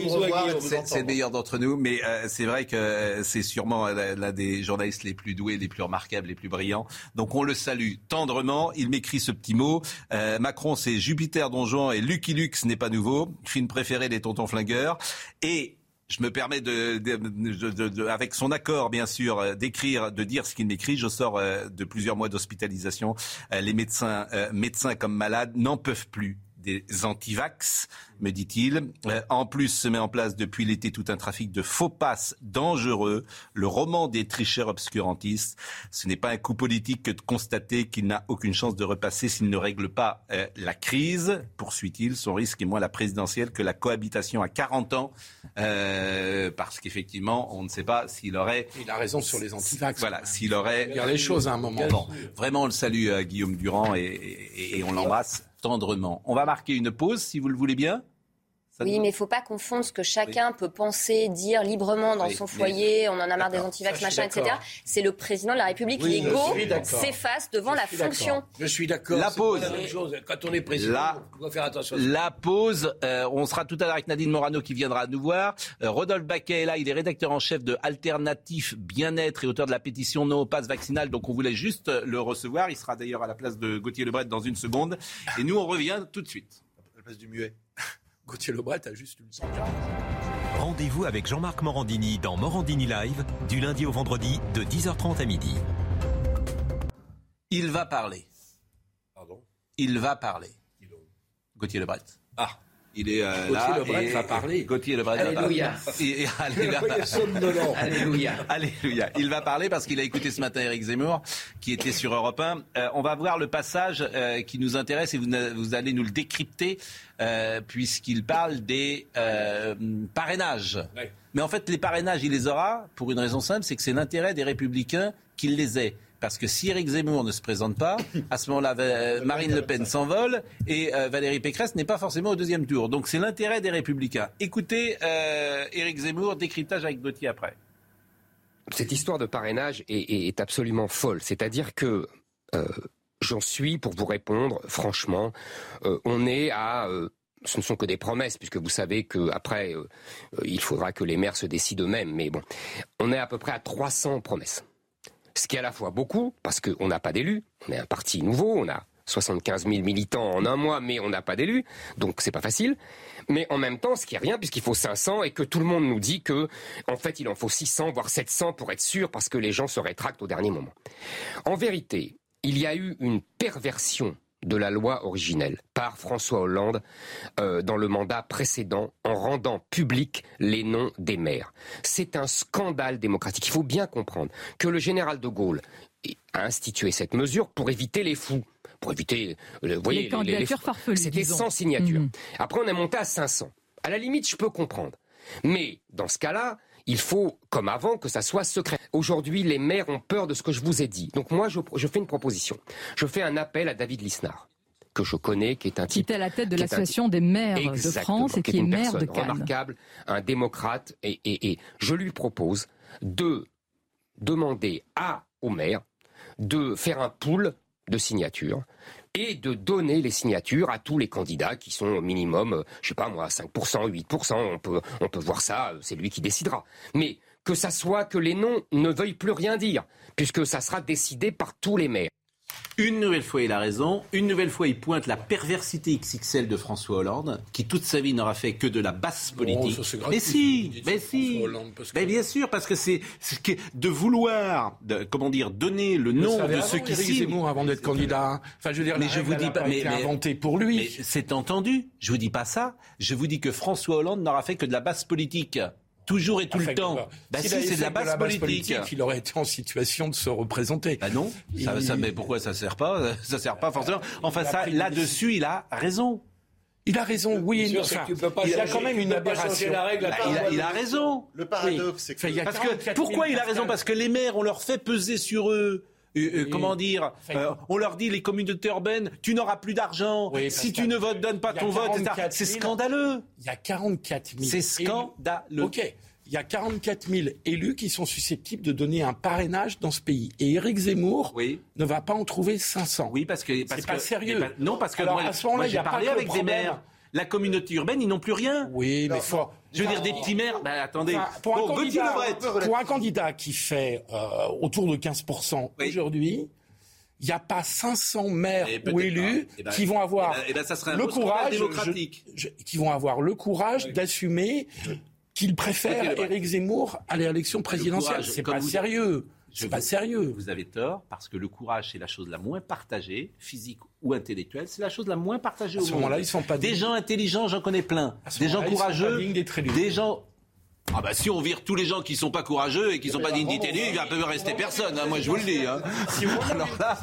C'est le meilleur d'entre nous, mais euh, c'est vrai que euh, c'est sûrement euh, l'un des journalistes les plus doués, les plus remarquables, les plus brillants. Donc on le salue tendrement. Il m'écrit ce petit mot. Euh, Macron, c'est Jupiter Donjon et Lucky Luke, ce n'est pas nouveau. Film préféré des tontons flingueurs. Et je me permets de, de- de- de- avec son accord bien sûr, euh, d'écrire, de dire ce qu'il m'écrit. Je sors euh, de plusieurs mois d'hospitalisation. Les médecins, euh, médecins comme malades, n'en peuvent plus des antivax, me dit-il. Euh, en plus, se met en place depuis l'été tout un trafic de faux passes dangereux, le roman des tricheurs obscurantistes. Ce n'est pas un coup politique que de constater qu'il n'a aucune chance de repasser s'il ne règle pas euh, la crise, poursuit-il. Son risque est moins la présidentielle que la cohabitation à 40 ans, euh, parce qu'effectivement, on ne sait pas s'il aurait... Il a raison sur les antivax. Voilà, s'il aurait... Dire les choses à un moment. Bon, vraiment, on le salue à Guillaume Durand et, et- et on l'embrasse On va marquer une pause, si vous le voulez bien. Oui, mais il ne faut pas confondre ce que chacun peut penser, dire librement dans son foyer, on en a marre des antivax, machin, etc. C'est le président de la République. Oui, L'ego s'efface devant la fonction. Je suis d'accord. La pause. Quand on est président, la, on doit faire attention. La pause. Euh, on sera tout à l'heure avec Nadine Morano qui viendra nous voir. Euh, Rodolphe Baquet est là. Il est rédacteur en chef de Alternatif Bien-être et auteur de la pétition No Pass Vaccinal. Donc on voulait juste le recevoir. Il sera d'ailleurs à la place de Gauthier Lebret dans une seconde. Et nous, on revient tout de suite. À la place du muet. Gauthier Lebret a juste une Rendez-vous avec Jean-Marc Morandini dans Morandini Live, du lundi au vendredi, de 10h30 à midi. Il va parler. Pardon? Il va parler. Gauthier Lebret. Ah il est euh, là. Gauthier Lebret va parler. Gauthier Lebret Alléluia. va parler. Alléluia. Alléluia. Il va parler parce qu'il a écouté ce matin Eric Zemmour, qui était sur Europe 1. Euh, on va voir le passage euh, qui nous intéresse et vous, vous allez nous le décrypter, euh, puisqu'il parle des euh, parrainages. Ouais. Mais en fait, les parrainages, il les aura pour une raison simple, c'est que c'est l'intérêt des républicains qu'il les ait. Parce que si Éric Zemmour ne se présente pas, à ce moment-là, euh, Marine Le Pen s'envole et euh, Valérie Pécresse n'est pas forcément au deuxième tour. Donc c'est l'intérêt des Républicains. Écoutez euh, Éric Zemmour, décryptage avec Gauthier après. Cette histoire de parrainage est, est absolument folle. C'est-à-dire que euh, j'en suis, pour vous répondre, franchement, euh, on est à ce ne sont que des promesses, puisque vous savez qu'après, euh, il faudra que les maires se décident eux-mêmes. Mais bon, on est à peu près à 300 promesses. Ce qui est à la fois beaucoup, parce qu'on n'a pas d'élus, on est un parti nouveau, on a 75 000 militants en un mois, mais on n'a pas d'élus, donc c'est pas facile. Mais en même temps, ce qui est rien, puisqu'il faut 500 et que tout le monde nous dit que, en fait, il en faut 600, voire 700 pour être sûr, parce que les gens se rétractent au dernier moment. En vérité, il y a eu une perversion de la loi originelle par François Hollande euh, dans le mandat précédent en rendant public les noms des maires. C'est un scandale démocratique. Il faut bien comprendre que le général de Gaulle a institué cette mesure pour éviter les fous. Pour éviter, euh, vous voyez, les candidatures farfelues. C'était sans signature. Mmh. Après, on est monté à 500. À la limite, je peux comprendre. Mais dans ce cas-là, il faut, comme avant, que ça soit secret. Aujourd'hui, les maires ont peur de ce que je vous ai dit. Donc moi, je, je fais une proposition. Je fais un appel à David Lisnard que je connais, qui est un type... Qui est à la tête de l'association des maires de France et qui, est, maire de Cannes. remarquable, un démocrate, et, et, et je lui propose de demander à, aux maires de faire un pool de signatures et de donner les signatures à tous les candidats qui sont au minimum, je sais pas moi, 5%, 8%, on peut, on peut voir ça, c'est lui qui décidera. Mais que ça soit que les noms ne veuillent plus rien dire, puisque ça sera décidé par tous les maires. Une nouvelle fois, il a raison. Une nouvelle fois, il pointe la perversité XXL de François Hollande, qui toute sa vie n'aura fait que de la basse politique. Non, ça, mais si, mais si. Que... mais bien sûr, parce que c'est de vouloir, de, comment dire, donner le nom de ceux qui signent. Zemmour avant d'être candidat. Enfin, je veux dire, mais je vous dis pas, mais, mais inventé pour lui. C'est entendu. Je vous dis pas ça. Je vous dis que François Hollande n'aura fait que de la basse politique toujours et tout enfin, le temps. Bah, si, c'est de la base, politique. politique. Il aurait été en situation de se représenter. Bah non. Ça, il... ça, mais pourquoi ça sert pas Ça sert pas forcément. Enfin, ça, là-dessus, il a raison. Il a raison, oui. Sûr, enfin, il, il a quand même une aberration. La règle, bah, il, a, il, a, raison. Le paradoxe, c'est que, parce que pourquoi il a raison? Parce que les maires, on leur fait peser sur eux. Euh, euh, comment dire euh, On leur dit les communautés urbaines, tu n'auras plus d'argent oui, si tu ne votes, donnes pas ton vote. C'est scandaleux. Il y a 44 000. C'est scandaleux. Ok il y a 44 000 élus qui sont susceptibles de donner un parrainage dans ce pays. Et Éric Zemmour oui. ne va pas en trouver 500. Oui, parce que c'est pas sérieux. Pas, non, parce que Alors, moi, à ce moment-là, j'ai parlé avec des maires. La communauté urbaine, ils n'ont plus rien. Oui, mais faut. Je veux dire, des petits maires. Ben, attendez. Enfin, pour, bon, un candidat, pour, un candidat, qui fait euh, autour de 15 oui. aujourd'hui. Il n'y a pas 500 maires ou élus ben, qui vont avoir ben, ça le courage, je, je, qui vont avoir le courage oui. d'assumer qu'il préfère Éric Zemmour à l'élection présidentielle. C'est pas vous... sérieux. C'est pas sérieux. Vous avez tort, parce que le courage, c'est la chose la moins partagée, physique ou intellectuelle, c'est la chose la moins partagée à au ce moment-là, ils sont pas des gens intelligents, j'en connais plein. Des gens courageux, des gens ah bah si on vire tous les gens qui sont pas courageux et qui sont pas dignes d'être élus, il va peut rester personne. Hein, moi je vous le dis. Hein. Si Alors là,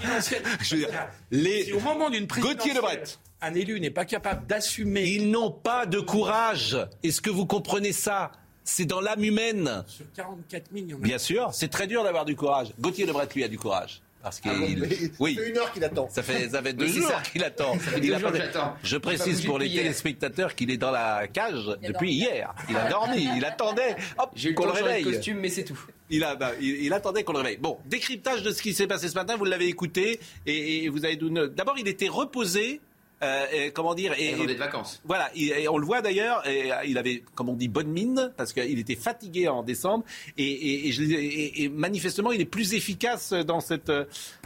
je veux dire, les si au moment d'une Gauthier Lebret un élu n'est pas capable d'assumer. Ils n'ont pas de courage. Est-ce que vous comprenez ça? C'est dans l'âme humaine. Sur 44 000, il y en a Bien sûr, c'est très dur d'avoir du courage. Gauthier Lebret, lui, a du courage. Parce ah qu'il, oui, ça fait une heure qu'il attend. Ça fait, ça fait deux jours qu'il attend. Il Je précise pour les téléspectateurs qu'il est dans la cage depuis hier. Il a dormi, il attendait. J'ai qu'on le réveille. costume, mais c'est tout. Il, a, bah, il, attendait qu'on le réveille. Bon, décryptage de ce qui s'est passé ce matin. Vous l'avez écouté et, et vous avez d'abord il était reposé euh, comment dire et, et de vacances. Voilà, et, on le voit d'ailleurs. Il avait, comme on dit, bonne mine parce qu'il était fatigué en décembre et, et, manifestement, il est plus efficace dans cette.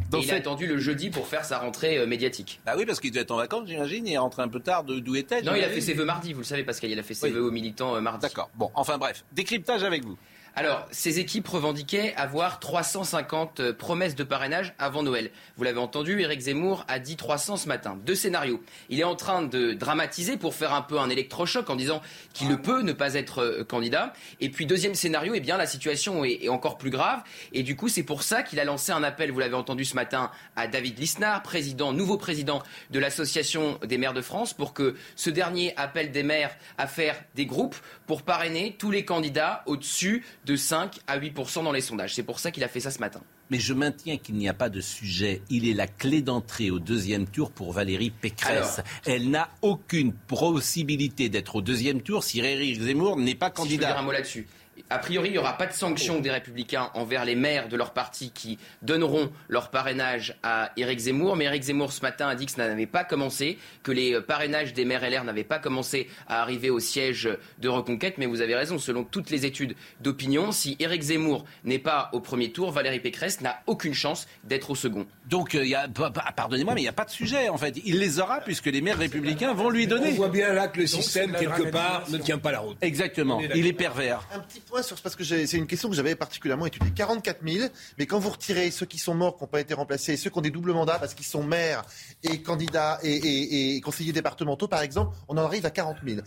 Dans il a attendu le jeudi pour faire sa rentrée euh, médiatique. Bah oui, parce qu'il devait être en vacances, j'imagine. Il est rentré un peu tard. D'où était Non, il a fait ses vœux mardi. Vous le savez, parce qu'il a fait ses vœux aux militants euh, mardi. D'accord. Bon, enfin bref, décryptage avec vous. Alors, ces équipes revendiquaient avoir 350 euh, promesses de parrainage avant Noël. Vous l'avez entendu, Éric Zemmour a dit 300 ce matin. Deux scénarios. Il est en train de dramatiser pour faire un peu un électrochoc en disant qu'il ne peut ne pas être euh, candidat. Et puis, deuxième scénario, eh bien, la situation est, encore plus grave. Et du coup, c'est pour ça qu'il a lancé un appel, vous l'avez entendu ce matin, à David Lisnard, président, nouveau président de l'Association des maires de France, pour que ce dernier appelle des maires à faire des groupes pour parrainer tous les candidats au-dessus de 5 à 8% dans les sondages. C'est pour ça qu'il a fait ça ce matin. Mais je maintiens qu'il n'y a pas de sujet. Il est la clé d'entrée au deuxième tour pour Valérie Pécresse. Elle n'a aucune possibilité d'être au deuxième tour si Éric Zemmour n'est pas candidat. je dire un mot là-dessus a priori, il n'y aura pas de sanction des Républicains envers les maires de leur parti qui donneront leur parrainage à Éric Zemmour. Mais Éric Zemmour, ce matin, a dit que ça n'avait pas commencé, que les parrainages des maires LR n'avaient pas commencé à arriver au siège de Reconquête. Mais vous avez raison, selon toutes les études d'opinion, si Éric Zemmour n'est pas au premier tour, Valérie Pécresse n'a aucune chance d'être au second. Donc, euh, pardonnez-moi, mais il n'y a pas de sujet, en fait. Il les aura puisque les maires républicains vont lui donner. On voit bien là que le système, quelque part, ne tient pas la route. Exactement. il est pervers parce que c'est une question que j'avais particulièrement étudiée. 44 000, mais quand vous retirez ceux qui sont morts, qui n'ont pas été remplacés, ceux qui ont des doubles mandats parce qu'ils sont maires et candidats et, conseillers départementaux, par exemple, on en arrive à 40 000.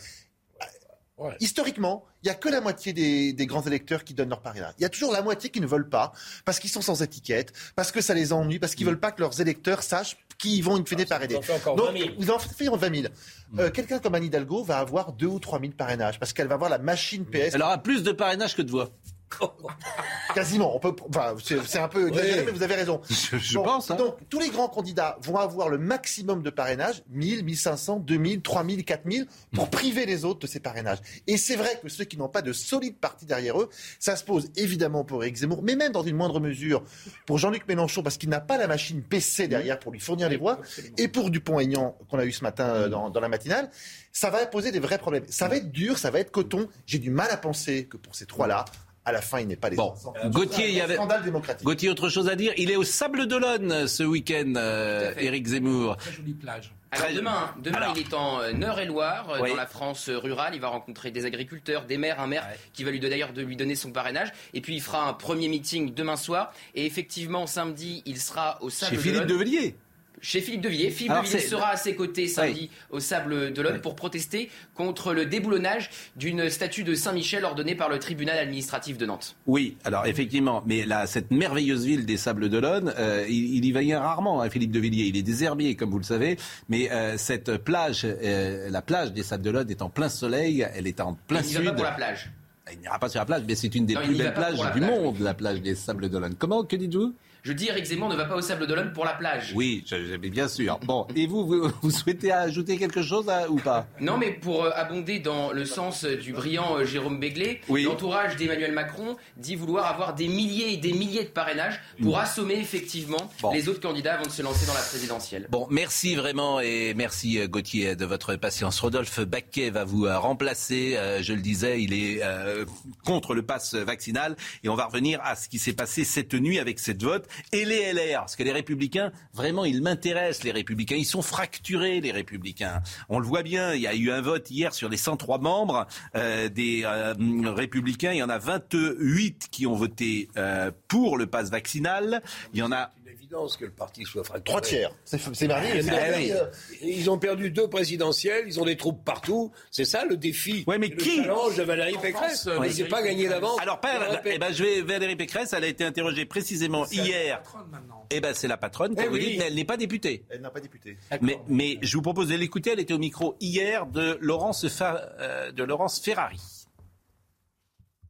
Historiquement, il n'y a que la moitié des, grands électeurs qui donnent leur parrainage. Il y a toujours la moitié qui ne veulent pas, parce qu'ils sont sans étiquette, parce que ça les ennuie, parce qu'ils ne mm. veulent pas que leurs électeurs sachent qui ils vont in fine parrainer. Donc, vous en faites 20 000. Euh, quelqu'un comme Anne Hidalgo va avoir 2 ou 3 000 parrainages, parce qu'elle va avoir la machine PS. Elle aura plus de parrainages que de voix. Quasiment. On peut, enfin, c'est un peu exagéré, mais vous avez raison. Je, pense. Hein. Donc, tous les grands candidats vont avoir le maximum de parrainages 1000, 1500, 2000, 3000, 4000 pour mm. priver les autres de ces parrainages. Et c'est vrai que ceux qui n'ont pas de solide parti derrière eux, ça se pose évidemment pour Éric Zemmour, mais même dans une moindre mesure pour Jean-Luc Mélenchon, parce qu'il n'a pas la machine PC derrière pour lui fournir les voix, et pour Dupont-Aignan, qu'on a eu ce matin euh, dans, dans la matinale ça va poser des vrais problèmes. Ça va être dur, ça va être coton. J'ai du mal à penser que pour ces trois-là, à la fin, il n'est pas les bon. Gauthier, il y avait scandale démocratique. Gauthier, autre chose à dire. Il est au Sable d'Olonne ce week-end, euh, Éric Zemmour. Très jolie plage. Alors demain, demain il est en euh, Eure-et-Loire, euh, dans la France rurale. Il va rencontrer des agriculteurs, des maires, un maire qui va lui d'ailleurs de lui donner son parrainage. Et puis il fera un premier meeting demain soir. Et effectivement, samedi, il sera au Sable Chez Philippe Devilliers chez Philippe Devilliers. Philippe Devilliers sera à ses côtés samedi au Sable d'Olonne pour protester contre le déboulonnage d'une statue de Saint-Michel ordonnée par le tribunal administratif de Nantes. Oui, alors effectivement, mais là, cette merveilleuse ville des Sables d'Olonne, euh, il, y va rarement, hein, Philippe Devilliers. Il est désherbier, comme vous le savez, mais euh, cette plage, euh, la plage des Sables d'Olonne est en plein soleil, elle est en plein sud. Il va pas pour la plage. Il n'ira pas sur la plage, mais c'est une des plus belles plages du monde, la plage des Sables d'Olonne. Comment, que dites-vous? Je dis Eric Zemmour ne va pas au Sable d'Olonne pour la plage. Oui, bien sûr. Bon, et vous, vous, souhaitez ajouter quelque chose ou pas? Non, mais pour euh, abonder dans le sens du brillant euh, Jérôme Béglé, l'entourage d'Emmanuel Macron dit vouloir avoir des milliers et des milliers de parrainages pour mm. assommer effectivement les autres candidats avant de se lancer dans la présidentielle. Bon, merci vraiment et merci euh, Gauthier de votre patience. Rodolphe Baquet va vous remplacer. Je le disais, il est contre le pass vaccinal et on va revenir à ce qui s'est passé cette nuit avec cette vote et les LR. Parce que les Républicains, vraiment, ils m'intéressent, les Républicains. Ils sont fracturés, les Républicains. On le voit bien, il y a eu un vote hier sur les 103 membres euh, des euh, Républicains. Il y en a 28 qui ont voté euh, pour le pass vaccinal. Il y en a que le parti soit fracturé. Trois tiers. C'est merveilleux. Ils ont perdu deux présidentielles, ils ont des troupes partout. C'est ça le défi. Ouais, mais qui challenge de Valérie Pécresse. Mais c'est pas gagné d'avance. Alors, eh ben, je vais Valérie Pécresse. Elle a été interrogée précisément hier. Eh ben, c'est la patronne. Eh mais elle n'est pas députée. Elle n'a pas député. Mais, mais je vous propose de l'écouter. Elle était au micro hier de Laurence, euh, de Laurence Ferrari.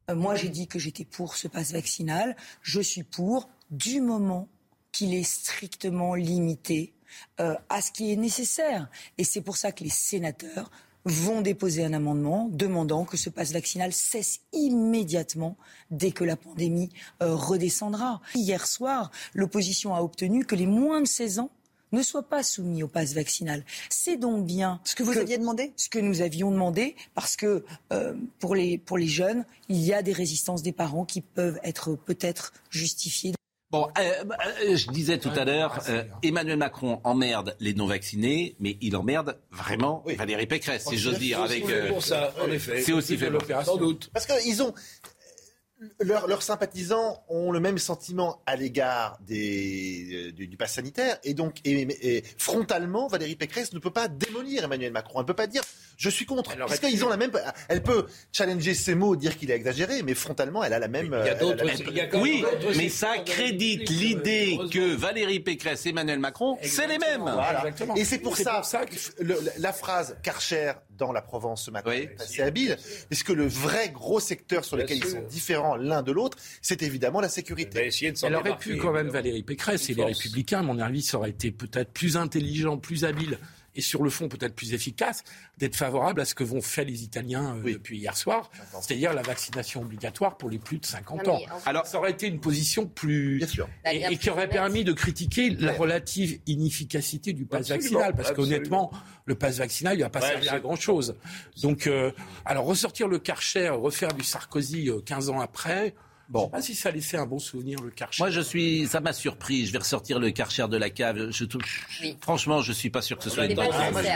Euh, moi, j'ai dit que j'étais pour ce passe vaccinal. Je suis pour du moment qu'il est strictement limité euh, à ce qui est nécessaire. Et c'est pour ça que les sénateurs vont déposer un amendement demandant que ce passe vaccinal cesse immédiatement dès que la pandémie euh, redescendra. Hier soir, l'opposition a obtenu que les moins de 16 ans ne soient pas soumis au passe vaccinal. C'est donc bien ce que vous aviez demandé, ce que nous avions demandé, parce que euh, pour les pour les jeunes, il y a des résistances des parents qui peuvent être peut-être justifiées. Bon, euh, euh, je disais tout à l'heure, euh, Emmanuel Macron emmerde les non-vaccinés, mais il emmerde vraiment Valérie Pécresse, si j'ose dire. Avec, C'est aussi fait pour Sans doute. Parce qu'ils ont leurs, sympathisants ont le même sentiment à l'égard des, du, pass sanitaire et donc et, frontalement Valérie Pécresse ne peut pas démolir Emmanuel Macron. Elle ne peut pas dire je suis contre. parce qu'ils ont la même. Elle peut challenger ses mots, dire qu'il est exagéré, mais frontalement elle a la même. Il y a d'autres. Oui, mais ça crédite l'idée que Valérie Pécresse et Emmanuel Macron, c'est les mêmes. Et c'est pour ça, que la phrase Karcher dans la Provence ce matin est assez habile, parce que le vrai gros secteur sur lequel ils sont différents l'un de l'autre, c'est évidemment la sécurité. Elle aurait pu quand même, Valérie Pécresse et les Républicains, à mon avis, ça aurait été peut-être plus intelligent, plus habile et sur le fond peut-être plus efficace d'être favorable à ce que vont faire les Italiens euh, depuis hier soir, c'est-à-dire la vaccination obligatoire pour les plus de 50 ans. Alors ça aurait été une position plus Bien sûr. Et, qui aurait permis de critiquer la relative inefficacité du pass vaccinal, parce qu'honnêtement, le pass vaccinal, il va pas servir à grand chose. Donc, euh, alors ressortir le Karcher, refaire du Sarkozy 15 euh, ans après. Bon. Je sais pas si ça laissait un bon souvenir, le Karcher. Moi, je suis, ça m'a surpris. Je vais ressortir le Karcher de la cave. Je, Franchement, je suis pas sûr que ce soit une bonne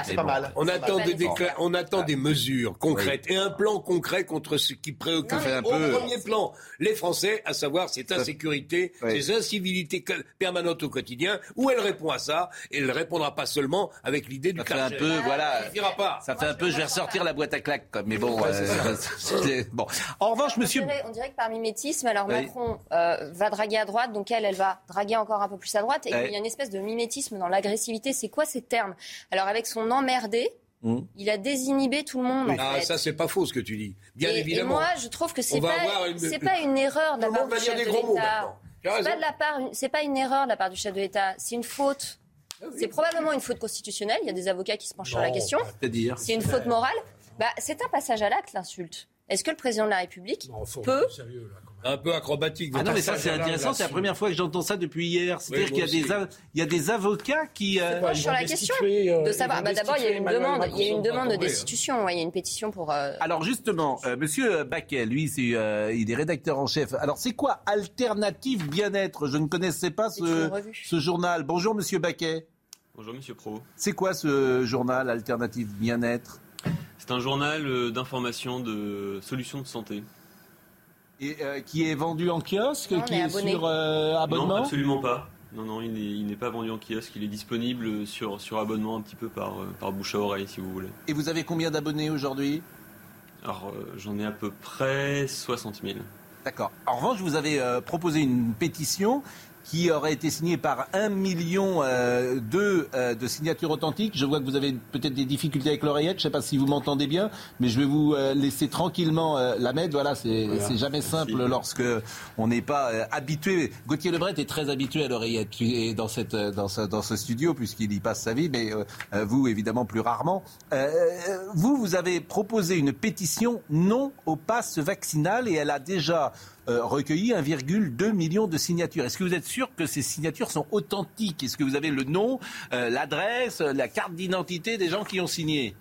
C'est pas mal. On attend, des, on attend des mesures concrètes et un plan concret contre ce qui préoccupe un peu. Au premier plan, les Français, à savoir cette insécurité, ces incivilités permanentes au quotidien, où elle répond à ça, et elle ne répondra pas seulement avec l'idée du ça fait un peu, voilà. Ça, pas. ça fait un peu, je vais ressortir la boîte à claques, mais bon, euh, bon. En revanche, monsieur. On dirait, que par mimétisme, alors Macron euh, va draguer à droite, donc elle, elle va draguer encore un peu plus à droite. Et il y a une espèce de mimétisme dans l'agressivité. C'est quoi ces termes? Alors avec son emmerdé, hmm. Il a désinhibé tout le monde. ah, ça, c'est pas faux ce que tu dis. Bien évidemment. Et moi, je trouve que c'est pas, une... pas une erreur de la part du chef de l'État. C'est pas, pas une erreur de la part du chef de l'État. C'est une faute. Ah c'est probablement une faute constitutionnelle. Il y a des avocats qui se penchent sur la question. C'est une faute morale. Bah, c'est un passage à l'acte, l'insulte. Est-ce que le président de la République peut un peu acrobatique. Ah non, mais ça, c'est intéressant. C'est la première fois que j'entends ça depuis hier. C'est-à-dire qu'il y, a des il y a des avocats qui. Euh... sur la question euh, de savoir. Bah, D'abord, il y a une demande. Il y a une demande de destitution. Il y a une pétition pour. Euh, Alors justement, euh, Monsieur Baquet, lui, c'est il est rédacteur en chef. Alors c'est quoi Alternative Bien-être? Je ne connaissais pas ce, ce journal. Bonjour, Monsieur Baquet. Bonjour, Monsieur Pro. C'est quoi ce journal Alternative Bien-être? C'est un journal d'information de solutions de santé. Et euh, qui est vendu en kiosque, qui est, sur euh, abonnement Non, absolument pas. Non, non, il n'est pas vendu en kiosque. Il est disponible sur, sur abonnement un petit peu par, euh, par bouche à oreille, si vous voulez. Et vous avez combien d'abonnés aujourd'hui? Alors, j'en ai à peu près 60 000. D'accord. En revanche, vous avez proposé une pétition qui aurait été signé par un million euh, de, euh, de, signatures authentiques. Je vois que vous avez peut-être des difficultés avec l'oreillette. Je ne sais pas si vous m'entendez bien, mais je vais vous euh, laisser tranquillement la mettre. Voilà, c'est jamais simple lorsque on n'est pas habitué. Gauthier Lebret est très habitué à l'oreillette dans, cette, dans, ce, dans ce studio puisqu'il y passe sa vie, mais vous évidemment plus rarement. vous, vous avez proposé une pétition non au pass vaccinal et elle a déjà euh, recueilli 1,2 million de signatures. Est-ce que vous êtes sûr que ces signatures sont authentiques? Est-ce que vous avez le nom, euh, l'adresse, la carte d'identité des gens qui ont signé?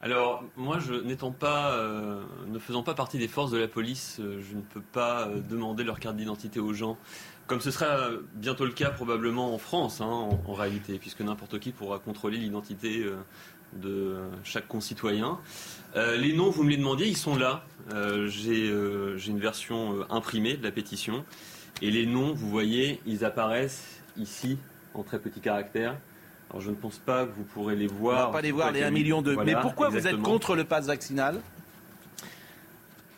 Alors, moi, je n'étant pas, euh, ne faisant pas partie des forces de la police, je ne peux pas demander leur carte d'identité aux gens. Comme ce sera bientôt le cas probablement en France, hein, en, réalité, puisque n'importe qui pourra contrôler l'identité de chaque concitoyen. Euh, les noms, vous me les demandiez, ils sont là. Euh, euh, j'ai une version imprimée de la pétition. Et les noms, vous voyez, ils apparaissent ici en très petits caractères. Alors je ne pense pas que vous pourrez les voir. On va pas les voir, les 1 million de... Mais pourquoi vous êtes contre le pass vaccinal?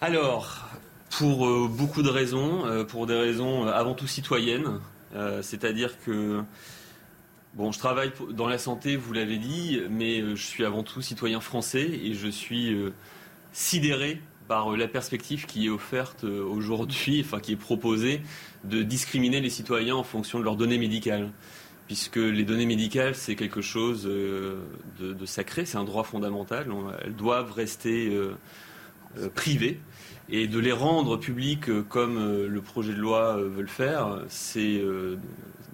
Alors, pour beaucoup de raisons. pour des raisons avant tout citoyennes. C'est-à-dire que Bon, je travaille dans la santé, vous l'avez dit, mais euh, je suis avant tout citoyen français et je suis euh, sidéré par la perspective qui est offerte aujourd'hui, enfin qui est proposée, de discriminer les citoyens en fonction de leurs données médicales puisque les données médicales, c'est quelque chose de, sacré, c'est un droit fondamental. Elles doivent rester privées. Et de les rendre publiques comme le projet de loi veut le faire, c'est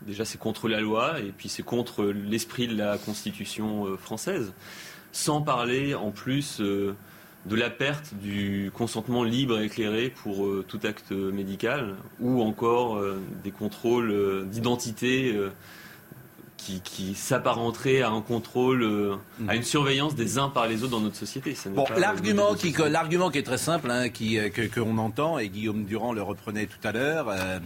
déjà c'est contre la loi et puis c'est contre l'esprit de la Constitution euh, française. Sans parler en plus euh, de la perte du consentement libre et éclairé pour euh, tout acte médical ou encore des contrôles d'identité qui, qui s'apparenterait à un contrôle, euh, à une surveillance des uns par les autres dans notre société. bon, l'argument qui, l'argument qui est très simple, hein, qui, euh, que, qu'on entend, et Guillaume Durand le reprenait tout à l'heure, euh,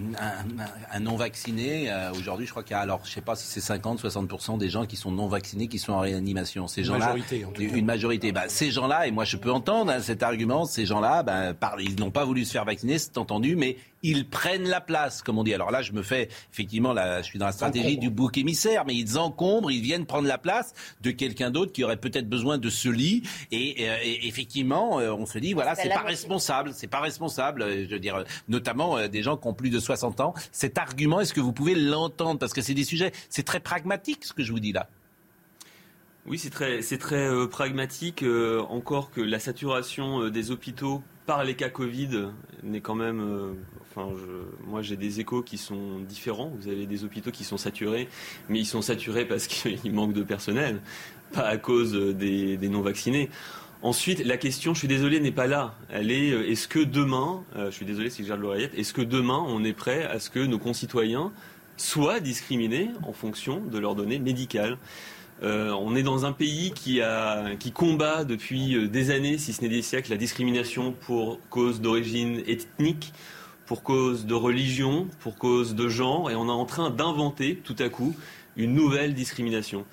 un, non vacciné, aujourd'hui, je crois qu'il y a, alors, je sais pas si c'est 50, 60% des gens qui sont non vaccinés qui sont en réanimation. Ces gens-là, une majorité. Bah, ces gens-là, et moi je peux entendre hein, cet argument, ces gens-là, bah, ils n'ont pas voulu se faire vacciner, c'est entendu, mais ils prennent la place, comme on dit. Alors là, je me fais effectivement, là, je suis dans la stratégie du bouc émissaire, mais ils encombrent, ils viennent prendre la place de quelqu'un d'autre qui aurait peut-être besoin de ce lit. Et, euh, effectivement, euh, on se dit, voilà, c'est pas responsable, c'est pas responsable. Euh, je veux dire, notamment des gens qui ont plus de 60 ans. Cet argument, est-ce que vous pouvez l'entendre? Parce que c'est des sujets, c'est très pragmatique ce que je vous dis là. Oui, c'est très, c'est très pragmatique. encore que la saturation des hôpitaux par les cas Covid n'est quand même moi, j'ai des échos qui sont différents. Vous avez des hôpitaux qui sont saturés, mais ils sont saturés parce qu'il manque de personnel, pas à cause des, non-vaccinés. Ensuite, la question, je suis désolé, n'est pas là. Elle est, euh, est-ce que demain, euh, je suis désolé si je garde l'oreillette, est-ce que demain, on est prêt à ce que nos concitoyens soient discriminés en fonction de leurs données médicales? Euh, on est dans un pays qui, a, qui combat depuis des années, si ce n'est des siècles, la discrimination pour cause d'origine ethnique pour cause de religion, pour cause de genre, et on est en train d'inventer tout à coup une nouvelle discrimination.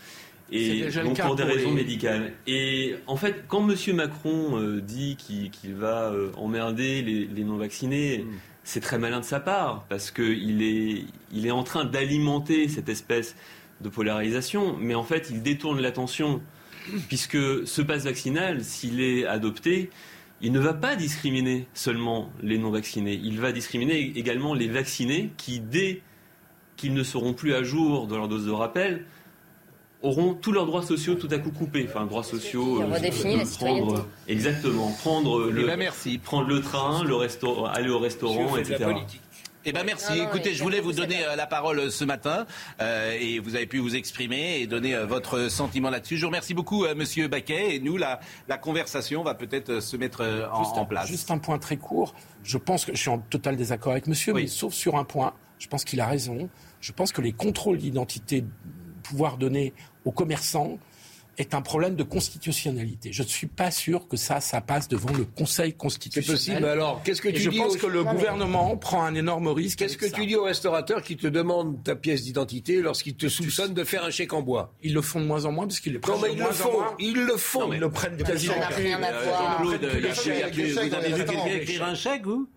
Et donc pour des raisons médicales. Et en fait, quand M. Macron euh, dit qu'il va euh, emmerder les, non-vaccinés, mm. c'est très malin de sa part, parce qu'il est, il est en train d'alimenter cette espèce de polarisation, mais en fait, il détourne l'attention, puisque ce passe vaccinal, s'il est adopté, il ne va pas discriminer seulement les non-vaccinés, il va discriminer également les vaccinés qui, dès qu'ils ne seront plus à jour de leur dose de rappel, auront tous leurs droits sociaux tout à coup coupés. Enfin, droits sociaux. Euh, la prendre, exactement, prendre le, merci. prendre le train, le restaurant, aller au restaurant, etc. Eh ben merci. Écoutez, je voulais vous donner euh, la parole euh, ce matin euh, et vous avez pu vous exprimer et donner votre sentiment là-dessus. Je vous remercie beaucoup, Monsieur Baquet. Et nous, la, la conversation va peut-être se mettre en, place. Juste un point très court. Je pense que je suis en total désaccord avec Monsieur, mais sauf sur un point. Je pense qu'il a raison. Je pense que les contrôles d'identité pouvoir donner aux commerçants est un problème de constitutionnalité. Je ne suis pas sûr que ça, ça passe devant le Conseil constitutionnel. C'est possible. Alors, qu'est-ce que tu je dis Je pense que le gouvernement prend un énorme risque. Qu'est-ce que tu dis aux restaurateurs qui te demandent ta pièce d'identité lorsqu'ils te soupçonnent de faire un chèque en bois? Ils le font de moins en moins parce qu'ils le prennent non, mais ils le font. Ils le font. ils le prennent de rien à voir. Vous avez vu quelqu'un écrire un chèque, vous?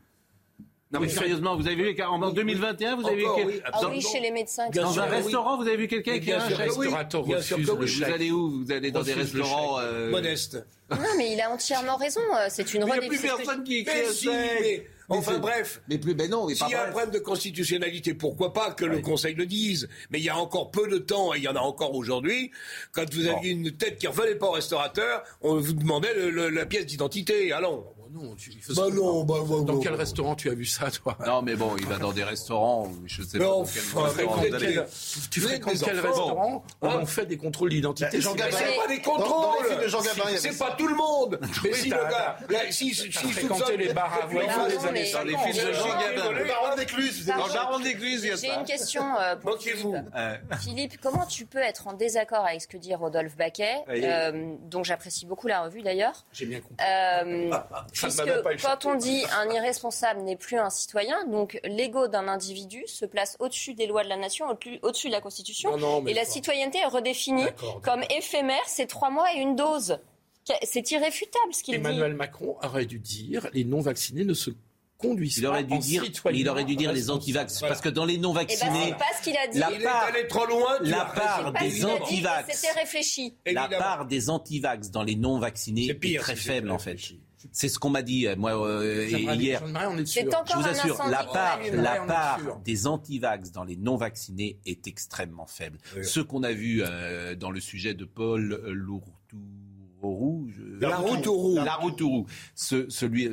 Non mais sérieusement, vous avez vu en 2021, vous avez vu oui, ah oui, chez les médecins. Dans un restaurant, vous avez vu quelqu'un qui a un chèque Bien sûr que Vous allez où? Vous allez dans des restaurants euh... modestes. Non mais il a entièrement raison. Euh, c'est une redéfinition. Il n'y a plus personne qui écrit chèque. Enfin bref, mais plus, ben non, s'il y a un problème de constitutionnalité, pourquoi pas que le Conseil le dise? Mais il y a encore peu de temps, et il y en a encore aujourd'hui, quand vous aviez une tête qui revenait pas au restaurateur, on vous demandait la pièce d'identité. Allons non, tu, bah non, bah, bah, dans quel restaurant tu as vu ça, toi? Non, mais bon, il va dans des restaurants, je sais pas. Dans quel tu fréquentes quel restaurant? On hein fait des contrôles d'identité. C'est pas des contrôles. C'est pas tout le monde. Mais si le gars, si si fréquenté les bars à les années les films de Jean Gabin. Le baron d'écluse. Dans le baron d'écluse, il y a ça. J'ai une question euh, pour Philippe. Philippe, comment tu peux être en désaccord avec ce que dit Rodolphe Baquet, euh, dont j'apprécie beaucoup la revue d'ailleurs J'ai bien compris. Puisque quand on dit un irresponsable n'est plus un citoyen, donc l'ego d'un individu se place au-dessus des lois de la nation, au-dessus de la Constitution, et la citoyenneté est redéfinie comme éphémère, c'est trois mois et une dose. C'est irréfutable ce qu'il dit. Emmanuel Macron aurait dû dire les non-vaccinés ne se conduisent il aurait dû dire, Il aurait dû dire les antivax. Parce que dans les non-vaccinés. Eh ben, pas ce qu'il a dit. La il part, est allé trop loin. La part des antivax. C'était réfléchi. La part des antivax dans les non-vaccinés est, très faible, en fait. C'est ce qu'on m'a dit, moi, euh, hier. Je vous assure, la part, la part des antivax dans les non-vaccinés est extrêmement faible. Ce qu'on a vu euh, dans le sujet de Paul Lourtou rouge. La route au La route au Ce, celui,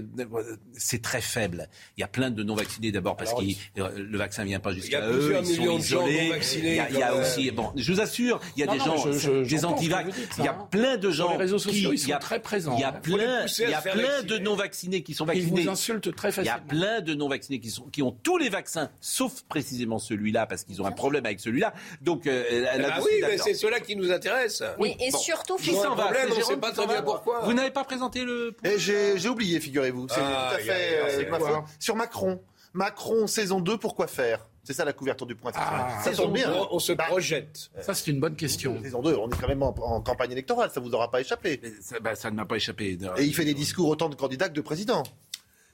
c'est très faible. Il y a plein de non vaccinés d'abord parce que le vaccin vient pas jusqu'à eux. Ils sont isolés. Il y a, il y a aussi, bon, je vous assure, il y a des gens, des anti-vax. Il y a plein de gens. les réseaux sociaux, qui, ils sont très présents. Il y a plein, il y a plein de non vaccinés qui sont vaccinés. Ils vous insultent très facilement. Il y a plein de non vaccinés qui sont, qui ont tous les vaccins, sauf précisément celui-là parce qu'ils ont un problème avec celui-là. Donc, euh, ah oui, mais c'est cela qui nous intéresse. Oui, et surtout, qui s'en va. Pas très bien pourquoi. Vous n'avez pas présenté le. Eh, j'ai oublié, figurez-vous. C'est ah, tout à fait euh, Sur Macron. Macron, saison 2, pourquoi faire? C'est ça la couverture du point. Ah, ça tombe bien. On, se bah, projette. Ça, c'est une bonne question. Saison 2, on est quand même en, campagne électorale, ça vous aura pas échappé. Bah, ça, ne m'a pas échappé. Et il fait des discours autant de candidats que de présidents.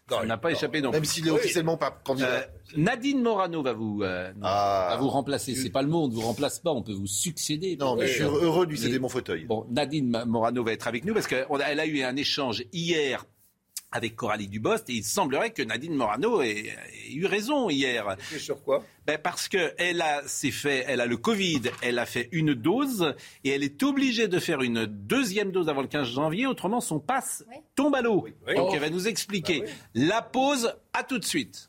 Ça n'a pas échappé non. Même s'il est officiellement pas candidat. Euh, Nadine Morano va vous, euh, ah. vous remplacer. C'est pas le monde, vous remplace pas, on peut vous succéder. Non, mais je suis heureux de lui céder mon fauteuil. Bon, Nadine Morano va être avec nous parce qu'elle a eu un échange hier avec Coralie Dubost et il semblerait que Nadine Morano ait, eu raison hier. sur quoi? Ben Parce qu'elle a, fait, elle a le Covid, elle a fait une dose et elle est obligée de faire une deuxième dose avant le 15 janvier, autrement son passe tombe à l'eau. Donc elle va nous expliquer. Ah la pause, à tout de suite.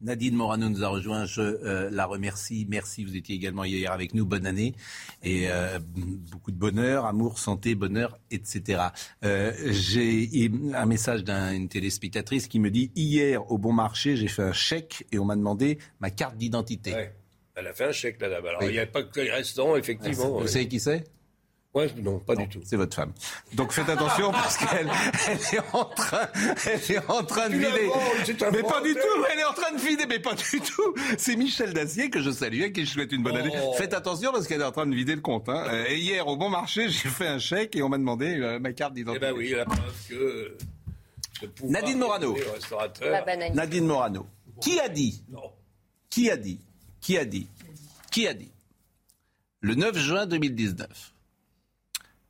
Nadine Morano nous a rejoint, je euh, la remercie. Merci, vous étiez également hier avec nous. Bonne année et euh, beaucoup de bonheur, amour, santé, bonheur, etc. Euh, j'ai un message d'une téléspectatrice qui me dit hier au bon marché, j'ai fait un chèque et on m'a demandé ma carte d'identité. Elle a fait un chèque, là-bas. Alors, il n'y a pas que les restaurants, effectivement. Vous savez qui c'est? Ouais, non, pas du tout. C'est votre femme. Donc faites attention parce qu'elle est en train, elle est en train de vider. Mais pas du tout, elle est en train de vider, mais pas du tout. C'est Michel Dacier que je salue et qui je souhaite une bonne année. Oh. Faites attention parce qu'elle est en train de vider le compte. Hein. Et hier, au bon marché, j'ai fait un chèque et on m'a demandé euh, ma carte d'identité. Eh ben oui, la preuve que. Nadine Morano. Nadine Morano. Qui a dit Qui a dit Qui a dit Qui a dit Le 9 juin 2019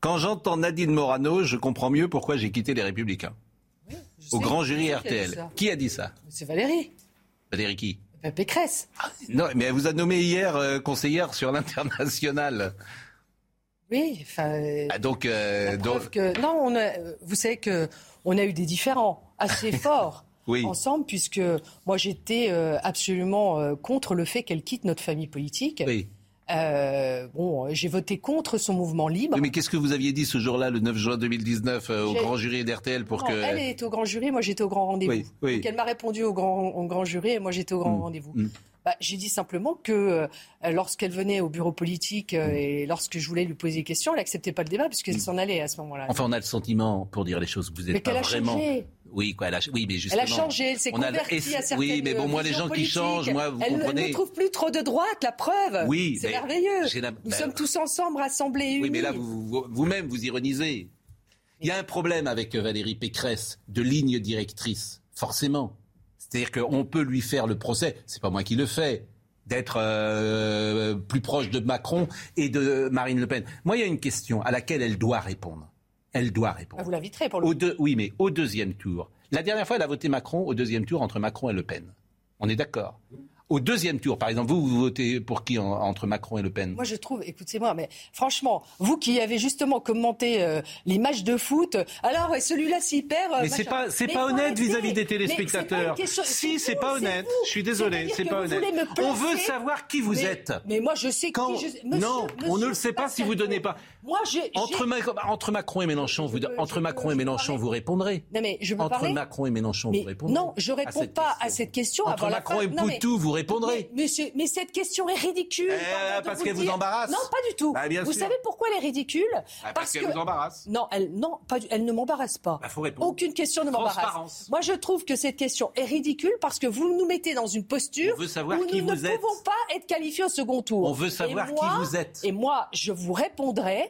quand j'entends Nadine Morano, je comprends mieux pourquoi j'ai quitté les Républicains. Au grand jury RTL. Qui a dit ça C'est Valérie. Valérie qui? Ben, Pécresse. Ah, non, mais elle vous a nommé hier euh, conseillère sur l'international. Oui, enfin. Euh, ah, donc, euh, Que, non, on a, vous savez que on a eu des différends assez forts. ensemble, puisque moi j'étais absolument contre le fait qu'elle quitte notre famille politique. Oui. Euh, bon, j'ai voté contre son mouvement libre. mais qu'est-ce que vous aviez dit ce jour-là, le 9 juin 2019, euh, au grand jury d'RTL pour que... Elle est au grand jury, moi j'étais au grand rendez-vous. Oui, elle m'a répondu au grand, au grand jury et moi j'étais au grand mm. rendez-vous. Mm. Bah, j'ai dit simplement que euh, lorsqu'elle venait au bureau politique euh, et lorsque je voulais lui poser des questions, elle n'acceptait pas le débat puisqu'elle mm. s'en allait à ce moment-là. Enfin, on a le sentiment, pour dire les choses, que vous n'êtes pas vraiment. Changé. Oui, quoi, elle a, oui, mais justement. Elle a changé, elle s'est convertie à certaines Oui, mais bon, moi, les gens qui changent, moi, vous comprenez. Elle ne trouve plus trop de droite, la preuve. Oui, c'est merveilleux. Nous ben sommes tous ensemble, rassemblés, unis. Oui, mais là, vous-même, vous, vous ironisez. Il y a un problème avec Valérie Pécresse de ligne directrice, forcément. C'est-à-dire qu'on peut lui faire le procès, c'est pas moi qui le fais, d'être euh, plus proche de Macron et de Marine Le Pen. Moi, il y a une question à laquelle elle doit répondre. Elle doit répondre. Ah, vous l'inviterez pour le Oui, mais au deuxième tour. La dernière fois, elle a voté Macron au deuxième tour entre Macron et Le Pen. On est d'accord au deuxième tour, par exemple, vous, vous votez pour qui entre Macron et Le Pen? Moi, je trouve, écoutez-moi, mais franchement, vous qui avez justement commenté euh, les matchs de foot, alors celui-là s'il perd. Euh, mais c'est pas, c'est pas honnête vis-à-vis des téléspectateurs. Si, c'est pas honnête. Je suis désolé, c'est pas honnête. On veut savoir qui vous êtes. Mais moi, je sais quand. non, on ne le sait pas si vous donnez pas. Moi, j'ai entre, entre, Macron et Mélenchon, vous, entre Macron et Mélenchon, vous répondrez. Non, mais je entre Macron et Mélenchon, vous répondrez. Non, je réponds pas à cette question. Entre Macron et Poutou, vous répondrez. Mais, monsieur, mais cette question est ridicule. Eh, parce qu'elle vous embarrasse. Non, pas du tout. Bah, vous savez pourquoi elle est ridicule bah, Parce, qu'elle vous embarrasse. Non, elle, non, pas elle ne m'embarrasse pas. Bah, faut répondre. Aucune question ne m'embarrasse. Moi, je trouve que cette question est ridicule parce que vous nous mettez dans une posture où nous ne pouvons pas être qualifiés au second tour. On veut savoir qui vous êtes. Et moi, je vous répondrai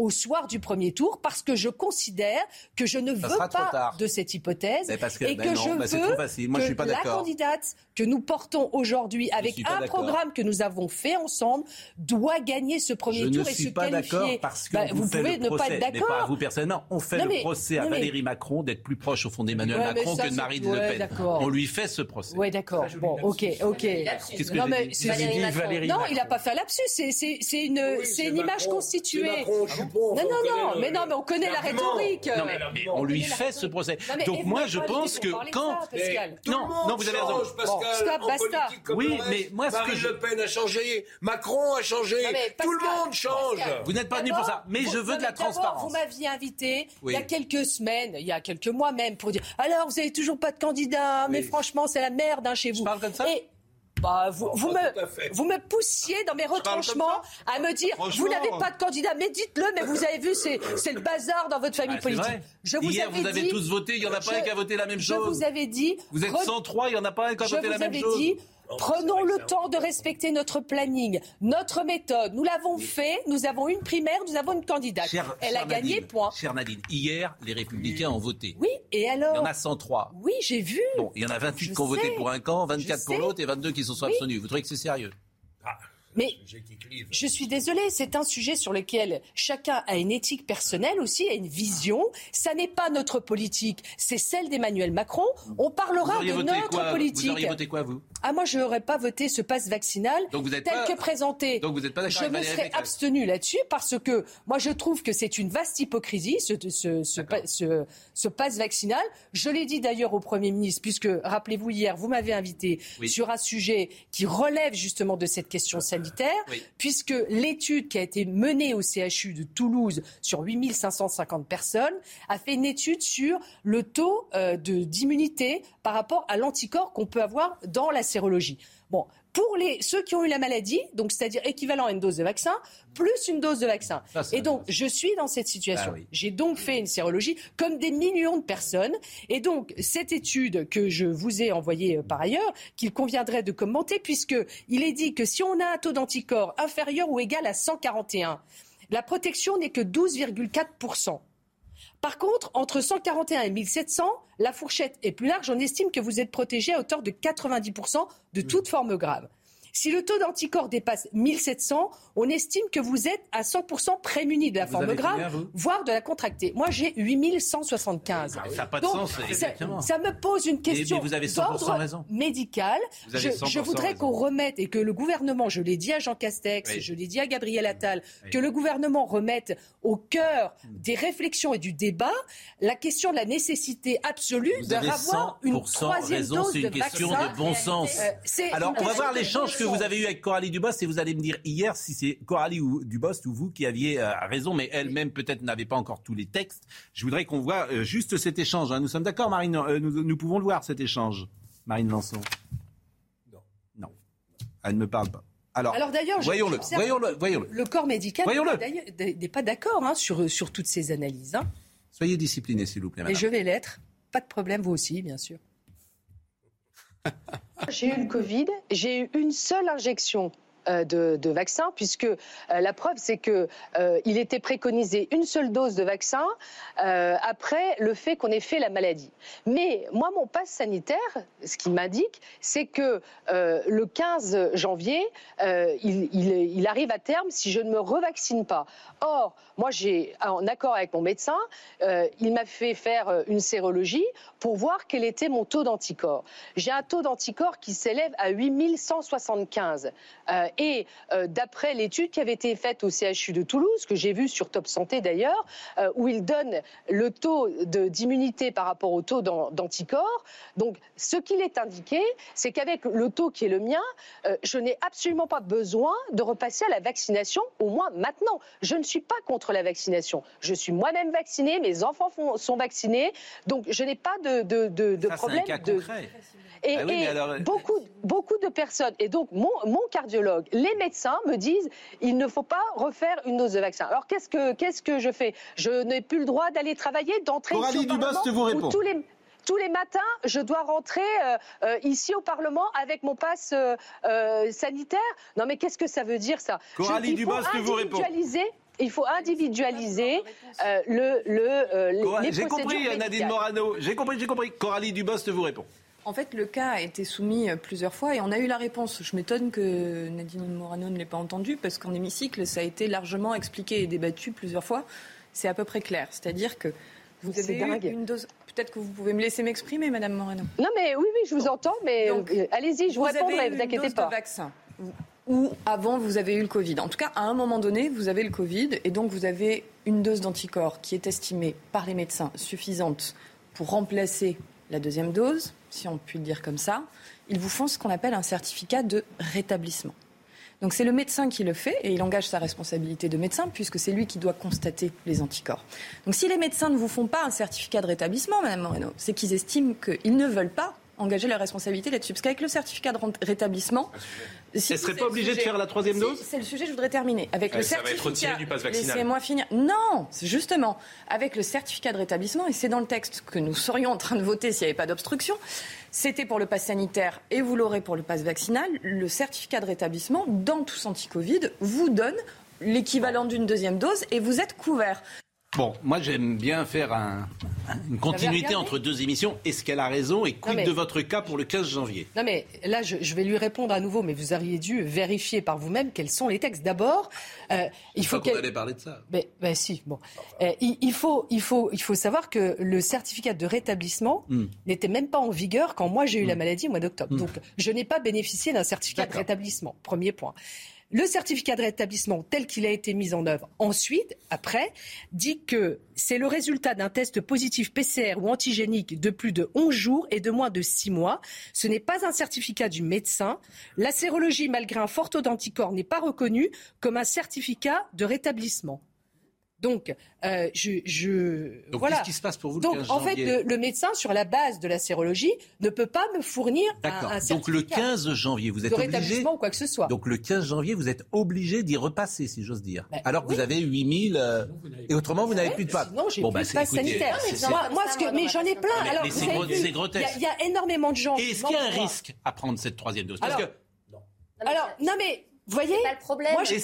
au soir du premier tour parce que je considère que je ne veux pas de cette hypothèse et que je veux que la candidate que nous portons aujourd'hui avec un programme que nous avons fait ensemble doit gagner ce premier tour et se pas qualifier. Parce que bah, vous, pouvez ne pas être d'accord. Pas vous personnellement, on fait le procès à Valérie Macron d'être plus proche au fond d'Emmanuel Macron que de Marine Le Pen. On lui fait ce procès. Oui, d'accord. Bon, ok, ok. Qu'est-ce que non, mais Valérie Non, il n'a pas fait un lapsus. C'est une, une image constituée. Non, non, non. Mais non, mais on connaît la rhétorique. Non, mais on lui fait ce procès. Donc moi, je pense que quand non, non, vous avez raison. Stop, basta. Oui, mais moi, ce que Le Pen a changé, Macron a changé, tout le monde change. Vous n'êtes pas venu pour ça, mais je veux de la transparence. Vous m'aviez invité il y a quelques semaines, il y a quelques mois même, pour dire alors vous avez toujours pas de candidat, mais franchement c'est la merde hein, chez vous. Je parle comme ça. Bah, vous, vous, me, vous me poussiez dans mes retranchements à me dire vous n'avez pas de candidat, mais dites-le, mais vous avez vu, c'est, c'est le bazar dans votre famille ah, politique. Je vous Hier, vous avez tous voté, il n'y en a pas un qui a voté la même chose. Je vous avais dit. Vous êtes 103, il n'y en a pas un qui a voté la même chose. Je vous avais dit Prenons le temps de respecter notre planning, notre méthode. Nous l'avons fait, nous avons une primaire, nous avons une candidate. Elle a gagné, point. Chère Nadine, hier, les Républicains ont voté. Oui, et alors Il y en a 103. Oui, j'ai vu. Bon, il y en a 28 qui ont voté pour un camp, 24 pour l'autre et 22 qui sont soit abstenus. Vous trouvez que c'est sérieux? Ah. Mais je suis désolée, c'est un sujet sur lequel chacun a une éthique personnelle aussi, a une vision. Ça n'est pas notre politique, c'est celle d'Emmanuel Macron. On parlera de notre politique. Vous auriez voté quoi, vous? Ah, moi, je n'aurais pas voté ce passe vaccinal tel que présenté. Donc vous n'êtes pas Je me serais abstenu là-dessus parce que moi, je trouve que c'est une vaste hypocrisie, ce, ce, ce, ce, passe vaccinal. Je l'ai dit d'ailleurs au Premier ministre, puisque, rappelez-vous, hier, vous m'avez invité sur un sujet qui relève justement de cette question sanitaire puisque l'étude qui a été menée au CHU de Toulouse sur 8550 personnes a fait une étude sur le taux euh, d'immunité par rapport à l'anticorps qu'on peut avoir dans la sérologie. Bon, pour les, ceux qui ont eu la maladie, donc c'est-à-dire équivalent à une dose de vaccin, plus une dose de vaccin. et donc, je suis dans cette situation. Ah J'ai donc fait une sérologie comme des millions de personnes. Et donc, cette étude que je vous ai envoyée euh, par ailleurs, qu'il conviendrait de commenter, puisqu'il est dit que si on a un taux d'anticorps inférieur ou égal à 141, la protection n'est que 12,4%. Par contre, entre 141 et 1700, la fourchette est plus large. On estime que vous êtes protégé à hauteur de 90% de toute forme grave. Si le taux d'anticorps dépasse 1700, on estime que vous êtes à 100% prémuni de la forme grave, voire de la contractée. Moi, j'ai 8175. ça n'a pas de sens, Ça, me pose une question d'ordre médical. Je, voudrais qu'on remette et que le gouvernement, je l'ai dit à Jean Castex, je l'ai dit à Gabriel Attal, que le gouvernement remette au cœur des réflexions et du débat la question de la nécessité absolue de avoir une troisième dose de vaccin. C'est une question de bon sens. Euh, Alors, on va voir l'échange que vous avez eu avec Coralie Dubos et vous allez me dire hier si c'est Coralie ou Dubos ou vous qui aviez euh, raison, mais elle-même peut-être n'avait pas encore tous les textes. Je voudrais qu'on voit euh, juste cet échange. Hein. Nous sommes d'accord, Marine euh, nous, pouvons le voir, cet échange. Marine Lançon? Non. Non. Elle ne me parle pas. Alors, Alors d'ailleurs, voyons-le, voyons-le, voyons-le. Le corps médical n'est pas d'accord hein, sur, sur toutes ces analyses. Hein. Soyez discipliné, s'il vous plaît. Et je vais l'être. Pas de problème, vous aussi, bien sûr. J'ai eu le Covid, j'ai eu une seule injection de, de, vaccin, puisque euh, la preuve, c'est que euh, il était préconisé une seule dose de vaccin après le fait qu'on ait fait la maladie. Mais moi, mon passe sanitaire, ce qui m'indique, c'est que le 15 janvier, il, il, arrive à terme si je ne me revaccine pas. Or, moi, j'ai, en accord avec mon médecin, il m'a fait faire une sérologie pour voir quel était mon taux d'anticorps. J'ai un taux d'anticorps qui s'élève à 8175. Et euh, d'après l'étude qui avait été faite au CHU de Toulouse, que j'ai vue sur Top Santé d'ailleurs, euh, où il donne le taux d'immunité par rapport au taux d'anticorps. Donc, ce qu'il est indiqué, c'est qu'avec le taux qui est le mien, euh, je n'ai absolument pas besoin de repasser à la vaccination, au moins maintenant. Je ne suis pas contre la vaccination. Je suis moi-même vaccinée, mes enfants sont vaccinés, donc je n'ai pas de, de, de, de problème. de... Et, ah beaucoup, beaucoup de personnes, et donc mon, mon, cardiologue, les médecins me disent il ne faut pas refaire une dose de vaccin. Alors qu'est-ce que, qu'est-ce que je fais? Je n'ai plus le droit d'aller travailler, d'entrer ici au Parlement vous répond. Tous les, tous les matins, je dois rentrer euh, euh, ici au Parlement avec mon passe euh, sanitaire. Non, mais qu'est-ce que ça veut dire ça? Coralie Dubas vous répond il faut individualiser euh, le, le, J'ai compris, Nadine Morano. J'ai compris, j'ai compris. Coralie Dubost vous répond. En fait, le cas a été soumis plusieurs fois et on a eu la réponse. Je m'étonne que Nadine Morano ne l'ait pas entendu parce qu'en hémicycle, ça a été largement expliqué et débattu plusieurs fois. C'est à peu près clair. C'est-à-dire que vous avez une dose. Peut-être que vous pouvez me laisser m'exprimer, Madame Morano. Non, mais oui, oui, je vous entends, mais euh, allez-y, je vous, répondrai, vous inquiétez pas. De vaccin ou avant vous avez eu le Covid. En tout cas, à un moment donné, vous avez le Covid et donc vous avez une dose d'anticorps qui est estimée par les médecins suffisante pour remplacer la deuxième dose, si on peut le dire comme ça. Ils vous font ce qu'on appelle un certificat de rétablissement. Donc c'est le médecin qui le fait et il engage sa responsabilité de médecin puisque c'est lui qui doit constater les anticorps. Donc si les médecins ne vous font pas un certificat de rétablissement, Madame Moreno, c'est qu'ils estiment qu'ils ne veulent pas engager leur responsabilité là-dessus. Parce qu'avec le certificat de rétablissement, si Elle ne serait pas obligée de faire la troisième dose C'est le sujet, je voudrais terminer. Avec le ça va être retiré du pass vaccinal. Laissez-moi finir. Non, justement, avec le certificat de rétablissement, et c'est dans le texte que nous serions en train de voter s'il n'y avait pas d'obstruction, c'était pour le pass sanitaire et vous l'aurez pour le pass vaccinal. Le certificat de rétablissement, dans tous anti-Covid, vous donne l'équivalent d'une deuxième dose et vous êtes couvert. Bon, moi j'aime bien faire une continuité entre deux émissions. Est-ce qu'elle a raison et quid de votre cas pour le 15 janvier? Non mais là je, vais lui répondre à nouveau, mais vous auriez dû vérifier par vous-même quels sont les textes. D'abord, euh, il faut qu'on allait parler de ça. Mais, ben si, bon, euh, il, faut, il, faut, il faut savoir que le certificat de rétablissement hmm. n'était même pas en vigueur quand moi j'ai eu la hmm. maladie au mois d'octobre. Hmm. Donc je n'ai pas bénéficié d'un certificat de rétablissement. Premier point. Le certificat de rétablissement tel qu'il a été mis en œuvre ensuite, après, dit que c'est le résultat d'un test positif PCR ou antigénique de plus de 11 jours et de moins de 6 mois. Ce n'est pas un certificat du médecin. La sérologie, malgré un fort taux d'anticorps, n'est pas reconnue comme un certificat de rétablissement. Donc, euh, je, je Donc, voilà. Qu'est-ce qui se passe pour vous Donc, le 15 en fait, le, médecin, sur la base de la sérologie, ne peut pas me fournir un, un, Donc, le 15 janvier, vous êtes de obligé. ou quoi que ce soit. Donc, le 15 janvier, vous êtes obligé d'y repasser, si j'ose dire. Ben, Alors que vous avez 8000 euh, et autrement, vous n'avez plus de passe. Non, j'ai bon, plus de passe sanitaire. moi, ce que, mais j'en ai plein. Mais, Alors, c'est grotesque. Il y, a énormément de gens. Est-ce qu'il y a un risque à prendre cette troisième dose? Parce que alors, non mais vous voyez pas le problème. Moi, j'ai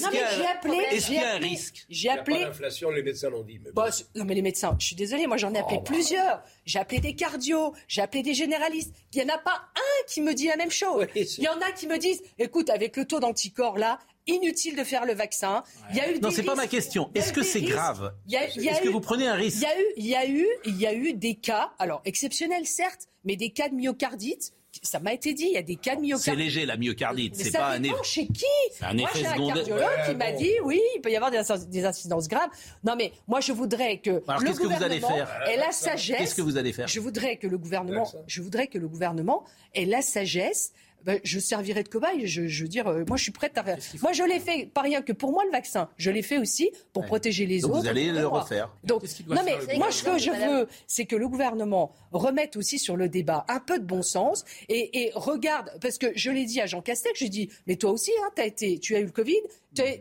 appelé. Est-ce qu'il y a un risque J'ai appelé. L'inflation, les médecins l'ont dit. Bah, non, mais les médecins, je suis désolée, moi j'en ai appelé oh, bah. plusieurs. J'ai appelé des cardios, j'ai appelé des généralistes. Il n'y en a pas un qui me dit la même chose. Il y en a qui me disent, écoute, avec le taux d'anticorps là, inutile de faire le vaccin. Il y a eu non, c'est pas ma question. Est-ce que c'est grave Est-ce que vous prenez un risque Il y a eu, il y a eu, il y a eu des cas, alors exceptionnels certes, mais des cas de myocardite ça m'a été dit, il y a des cas de myocardite. C'est léger la myocardite, c'est pas un effet. chez qui un Moi, j'ai un cardiologue qui m'a dit oui, il peut y avoir des, incidences graves. Non mais moi je voudrais que le gouvernement que vous allez faire ait la sagesse. Qu'est-ce que vous allez faire Je voudrais que le gouvernement, je voudrais que le gouvernement ait la sagesse ben, je servirai de cobaye. Je, je veux dire, euh, moi, je suis prête à. Moi, je l'ai fait, pas rien que pour moi, le vaccin. Je l'ai fait aussi pour protéger les autres. Vous allez le refaire. Donc, non, mais moi, ce que je veux, c'est que le gouvernement remette aussi sur le débat un peu de bon sens et, et regarde, parce que je l'ai dit à Jean Castex, je dis, mais toi aussi, hein, as été, tu as eu le Covid,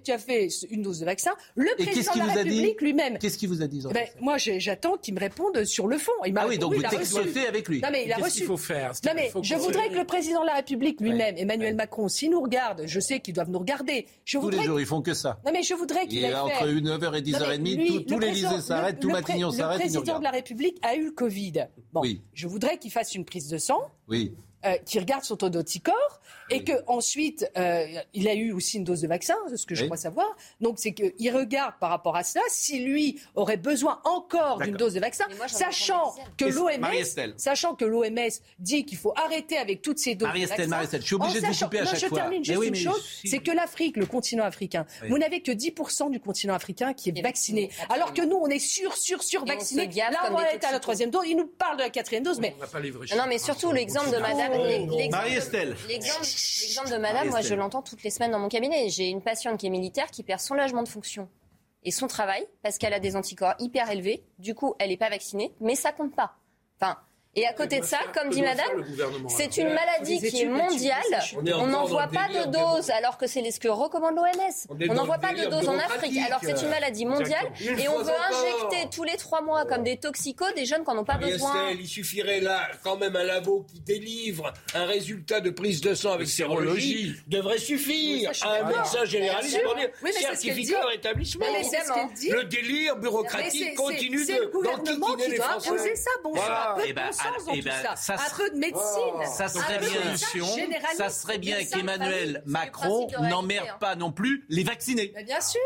tu as, fait une dose de vaccin. Le président de la République lui-même. Qu'est-ce qu'il vous a dit ben, Moi, j'attends qu'il me réponde sur le fond. Il ah oui, donc vous textez avec lui. Non, mais il a reçu. qu'il faut faire? Non, mais je voudrais que le président de la République lui-même, Emmanuel Macron, s'il nous regarde, je sais qu'ils doivent nous regarder. Je tous les jours, ils font que ça. Non, mais je voudrais qu'il ait entre 9h et 10h30, tous les lycées s'arrêtent, tout Matignon s'arrête. Le président de la République a eu le Covid. Bon, je voudrais qu'il fasse une prise de sang. Oui. Euh, qui regarde son taux d'anticorps et que ensuite euh, il a eu aussi une dose de vaccin, c'est ce que je crois savoir. Donc c'est qu'il regarde par rapport à cela si lui aurait besoin encore d'une dose de vaccin, sachant que l'OMS, sachant que l'OMS dit qu'il faut arrêter avec toutes ces doses de vaccin. je suis obligé de vous couper à chaque je fois. termine juste une chose, c'est que l'Afrique, le continent africain, vous n'avez que 10% du continent africain qui est vacciné, alors que nous on est sur sur sur vacciné. Là on est à la troisième dose, il nous parle de la quatrième dose, mais non mais surtout l'exemple de Madame Marie-Estelle. L'exemple de madame, moi je l'entends toutes les semaines dans mon cabinet. J'ai une patiente qui est militaire qui perd son logement de fonction et son travail parce qu'elle a des anticorps hyper élevés. Du coup, elle n'est pas vaccinée, mais ça compte pas. Enfin, Et à côté de ça, comme dit madame, c'est une maladie qui est mondiale. On n'envoie pas de doses alors que c'est ce que recommande l'OMS. On n'envoie pas de doses en Afrique. Alors que c'est une maladie mondiale. Et on veut injecter tous les trois mois comme des toxicos des jeunes qui n'en ont pas besoin. Il suffirait là quand même un labo qui délivre un résultat de prise de sang avec sérologie devrait suffire à un médecin généraliste pour dire certificat de rétablissement. Le délire bureaucratique continue d'enquiquiner les Français. ça, bon eh ben, ça, un peu de médecine. Ça serait bien, ça serait bien qu'Emmanuel Macron n'emmerde pas non plus les vaccinés. bien sûr,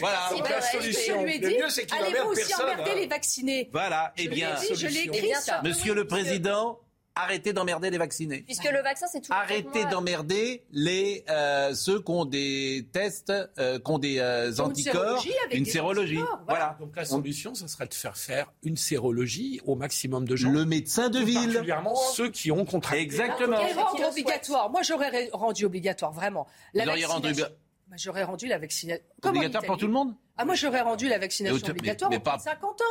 voilà, la solution. Le mieux, c'est qu'il Allez-vous aussi emmerder hein. les vaccinés Voilà, eh bien, je l'ai écrit ça. Monsieur le Président, Arrêtez d'emmerder les vaccinés. Puisque le vaccin, c'est tout. Arrêtez d'emmerder les euh, ceux qui ont des tests, euh, qui ont des euh, anticorps, une sérologie. Voilà. Donc la solution, ce serait de faire faire une sérologie au maximum de gens. Le médecin de ville. Particulièrement ceux qui ont contracté. Exactement. Et rendre obligatoire. Moi, j'aurais rendu obligatoire, vraiment. La Vous rendu... Bah, j'aurais rendu la vaccination. Obligatoire pour tout le monde Ah, moi, j'aurais rendu la vaccination obligatoire mais, pas... 50 ans.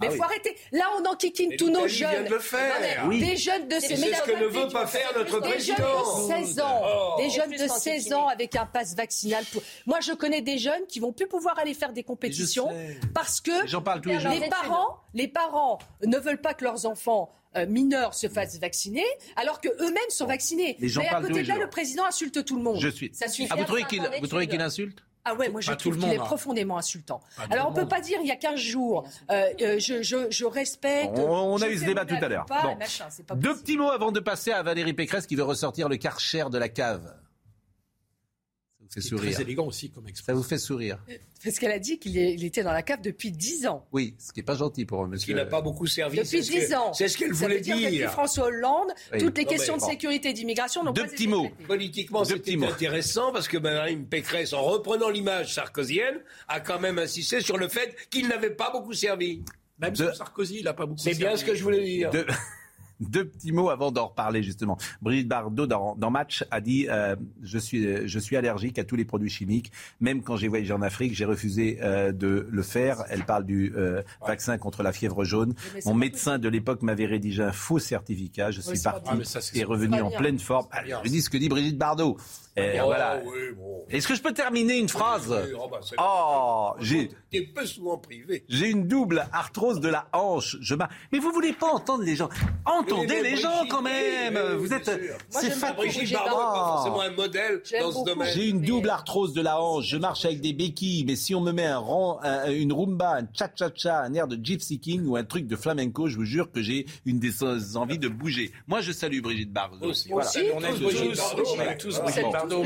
Mais il ah faut arrêter. Là, on enquiquine tous nos jeunes. De le faire. Des jeunes de ces C'est ce que ne veut pas faire notre président. Des jeunes de 16 ans. Oh. Des jeunes de 16 ans avec un pass vaccinal. Moi, je connais des jeunes qui vont plus pouvoir aller faire des compétitions parce que les, parents, les parents ne veulent pas que leurs enfants euh, mineurs se fassent vacciner, alors que eux-mêmes sont vaccinés. Mais à côté de là, le président insulte tout le monde. Je suis. Ça ah, vous trouvez qu'il insulte? Ah ouais, moi je trouve qu'il est profondément insultant. Alors on ne peut pas dire il y a 15 jours, euh, euh, je, je, je, respecte. On, a eu ce débat tout à l'heure. Deux petits mots avant de passer à Valérie Pécresse qui veut ressortir le karcher de la cave fait sourire. Très élégant aussi comme expression. Ça vous fait sourire. Parce qu'elle a dit qu'il était dans la cave depuis 10 ans. Oui, ce qui n'est pas gentil pour un monsieur. Qui n'a pas beaucoup servi. Depuis 10 ans. C'est ce qu'elle voulait dire. dire. Depuis François Hollande, toutes les questions de sécurité et d'immigration n'ont pas été petits mots. Politiquement, c'était intéressant parce que Mme Pécresse, en reprenant l'image sarkozienne, a quand même insisté sur le fait qu'il n'avait pas beaucoup servi. Même Sarkozy, il n'a pas beaucoup servi. C'est bien ce que je voulais dire. Deux petits mots avant d'en reparler justement. Brigitte Bardot dans, Match a dit euh, je suis je suis allergique à tous les produits chimiques. Même quand j'ai voyagé en Afrique, j'ai refusé euh, de le faire. Elle parle du euh, vaccin contre la fièvre jaune. Mon médecin de l'époque m'avait rédigé un faux certificat. Je suis parti et revenu en pleine forme. je dis ce que dit Brigitte Bardot. Et oh, voilà. Est-ce que je peux terminer une phrase oh, bah, Oh, j'ai. peu souvent privé. J'ai une double arthrose de la hanche. Je Mais vous voulez pas entendre les gens Entendez les gens quand même. Vous êtes. C'est Brigitte Bardot n'est pas forcément un modèle dans ce domaine. J'ai une double arthrose de la hanche. Je marche avec des béquilles, mais si on me met un rang, une rumba, un cha-cha-cha, un air de gypsy king ou un truc de flamenco, je vous jure que j'ai une des envies de bouger. Moi, je salue Brigitte Bardot. Aussi, voilà. on tous,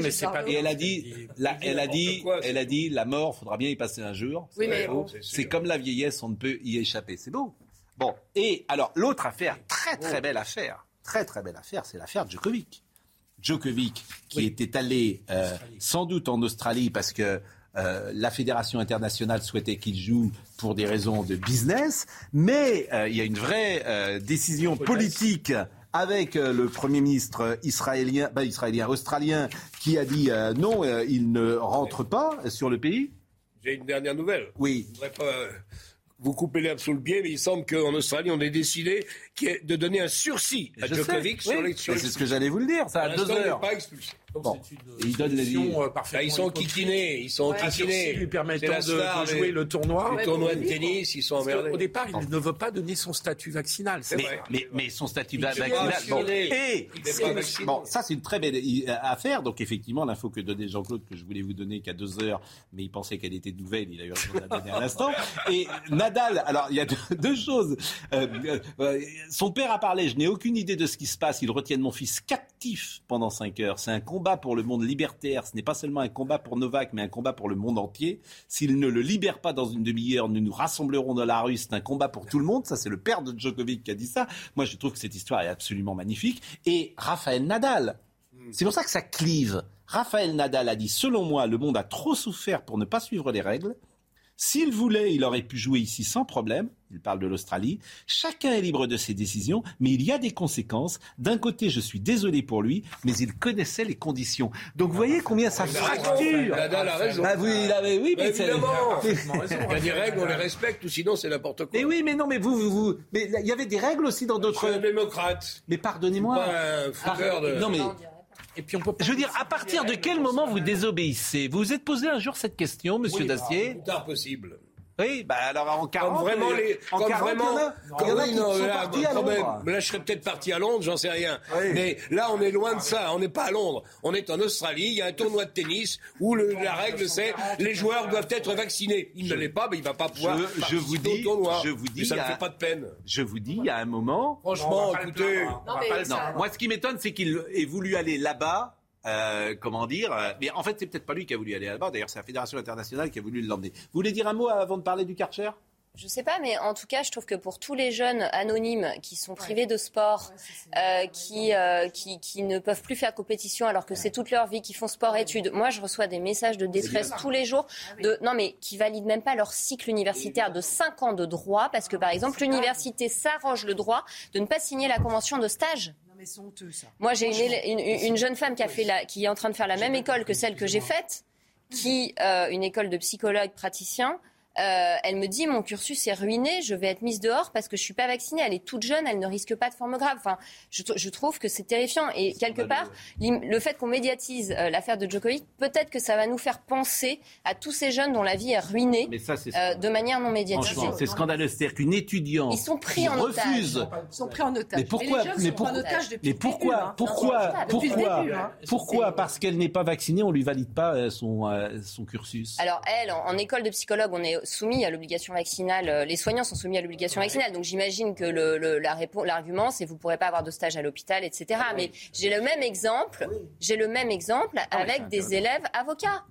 mais c'est pas. Et elle a dit, la, elle a dit, elle a dit, la mort, faudra bien y passer un jour. Oui, mais c'est comme la vieillesse, on ne peut y échapper. C'est beau. Bon. Et alors, l'autre affaire, très très belle affaire, très très belle affaire, c'est l'affaire Djokovic. Djokovic, qui était allé euh, sans doute en Australie parce que euh, la fédération internationale souhaitait qu'il joue pour des raisons de business, mais euh, il y a une vraie décision politique avec euh, le Premier ministre israélien, bah, israélien, australien, qui a dit euh, non, euh, il ne rentre pas sur le pays. J'ai une dernière nouvelle. Oui. Je pas vous couper l'herbe sous le pied, mais il semble qu'en Australie, on ait décidé de donner un sursis à Djokovic sur les. C'est ce que j'allais vous le dire, ça à deux heures. pas expulsé. Bon. Ils donnent les euh, ils sont kitinés, ils sont kitinés. lui permettant de, de, jouer le tournoi. Le tournoi de tennis, ils sont emmerdés. Au départ, il ne veut pas donner son statut vaccinal. Mais, mais, mais, son statut vaccinal. Bon, et bon, ça c'est une très belle affaire. Donc effectivement, l'info que donnait Jean-Claude que je voulais vous donner qu'à deux heures, mais il pensait qu'elle était nouvelle. Il a eu raison de la donner à l'instant. Et Nadal, alors il y a deux, choses. Euh, euh, son père a parlé. Je n'ai aucune idée de ce qui se passe. Ils retiennent mon fils captif pendant cinq heures. C'est un combat combat pour le monde libertaire, ce n'est pas seulement un combat pour Novak, mais un combat pour le monde entier. S'il ne le libère pas dans une demi-heure, nous nous rassemblerons dans la rue. C'est un combat pour tout le monde. Ça, c'est le père de Djokovic qui a dit ça. Moi, je trouve que cette histoire est absolument magnifique. Et Raphaël Nadal, c'est pour ça que ça clive. Raphaël Nadal a dit, selon moi, le monde a trop souffert pour ne pas suivre les règles. S'il voulait, il aurait pu jouer ici sans problème. Il parle de l'Australie. Chacun est libre de ses décisions, mais il y a des conséquences. D'un côté, je suis désolé pour lui, mais il connaissait les conditions. Donc vous voyez combien ça fracture. Nadal a raison. Bah, oui, il avait, oui, mais évidemment. Il y a des règles, on les respecte, ou sinon c'est n'importe quoi. Mais oui, mais non, mais vous, vous, vous, mais il y avait des règles aussi dans d'autres. Démocrate. Mais pardonnez-moi. Pas un fouteur de. Non mais. Et puis on peut... Je veux dire, à partir de quel moment vous désobéissez? Vous vous êtes posé un jour cette question, Monsieur oui, Dacier? Le plus tard possible. Oui, bah alors en 40, comme vraiment les, en comme 40, vraiment, oui, non, là, quand même, là, je serais peut-être parti à Londres, j'en sais rien. Oui. Mais là, on est loin de ça. On n'est pas à Londres. On est en Australie. Il y a un tournoi de tennis où le, la règle c'est les joueurs doivent être vaccinés. Il ne l'est pas, mais il va pas pouvoir. Je, je vous dis, au tournoi. je vous dis, ça ne fait pas de peine. Je vous dis, il y a un moment. Franchement, Non, écoutez. Non, moi, ce qui m'étonne, c'est qu'il ait voulu aller là-bas. Euh, comment dire euh, Mais en fait, c'est peut-être pas lui qui a voulu aller là-bas. D'ailleurs, c'est la Fédération internationale qui a voulu l'emmener. Vous voulez dire un mot avant de parler du Karcher? Je sais pas, mais en tout cas, je trouve que pour tous les jeunes anonymes qui sont privés de sport, euh, qui, euh, qui, qui ne peuvent plus faire compétition alors que c'est toute leur vie, qui font sport-études, moi je reçois des messages de détresse tous les jours, de, non mais qui valident même pas leur cycle universitaire de 5 ans de droit, parce que par exemple l'université s'arroge le droit de ne pas signer la convention de stage. Non, mais c'est honteux, ça. Moi, j'ai une, une- une jeune femme qui, a fait la, qui est en train de faire la même école que celle que j'ai faite, qui, euh, une école de psychologue praticien. Euh, elle me dit mon cursus est ruiné, je vais être mise dehors parce que je suis pas vaccinée. Elle est toute jeune, elle ne risque pas de forme grave. Enfin, je, je trouve que c'est terrifiant. Et quelque part, le fait qu'on médiatise euh, l'affaire de Djokovic, peut-être que ça va nous faire penser à tous ces jeunes dont la vie est ruinée Mais ça, c'est euh, de manière non médiatisée. franchement, c'est scandaleux. C'est-à-dire qu'une étudiante Ils sont pris qui en otage. refuse. Ils sont pris en otage. Mais pourquoi Et les jeunes Mais sont pourquoi en otage depuis Mais le pourquoi début, hein. Pourquoi Pourquoi début, hein. Pourquoi Parce qu'elle n'est pas vaccinée, on lui valide pas son euh, son cursus? Alors elle, en, en école de psychologue, on est soumis à l'obligation vaccinale. euh, Les soignants sont soumis à l'obligation vaccinale. Donc j'imagine que le, le- la l'argument, c'est vous pourrez pas avoir de stage à l'hôpital, etc. Mais j'ai le même exemple. J'ai le même exemple avec des élèves avocats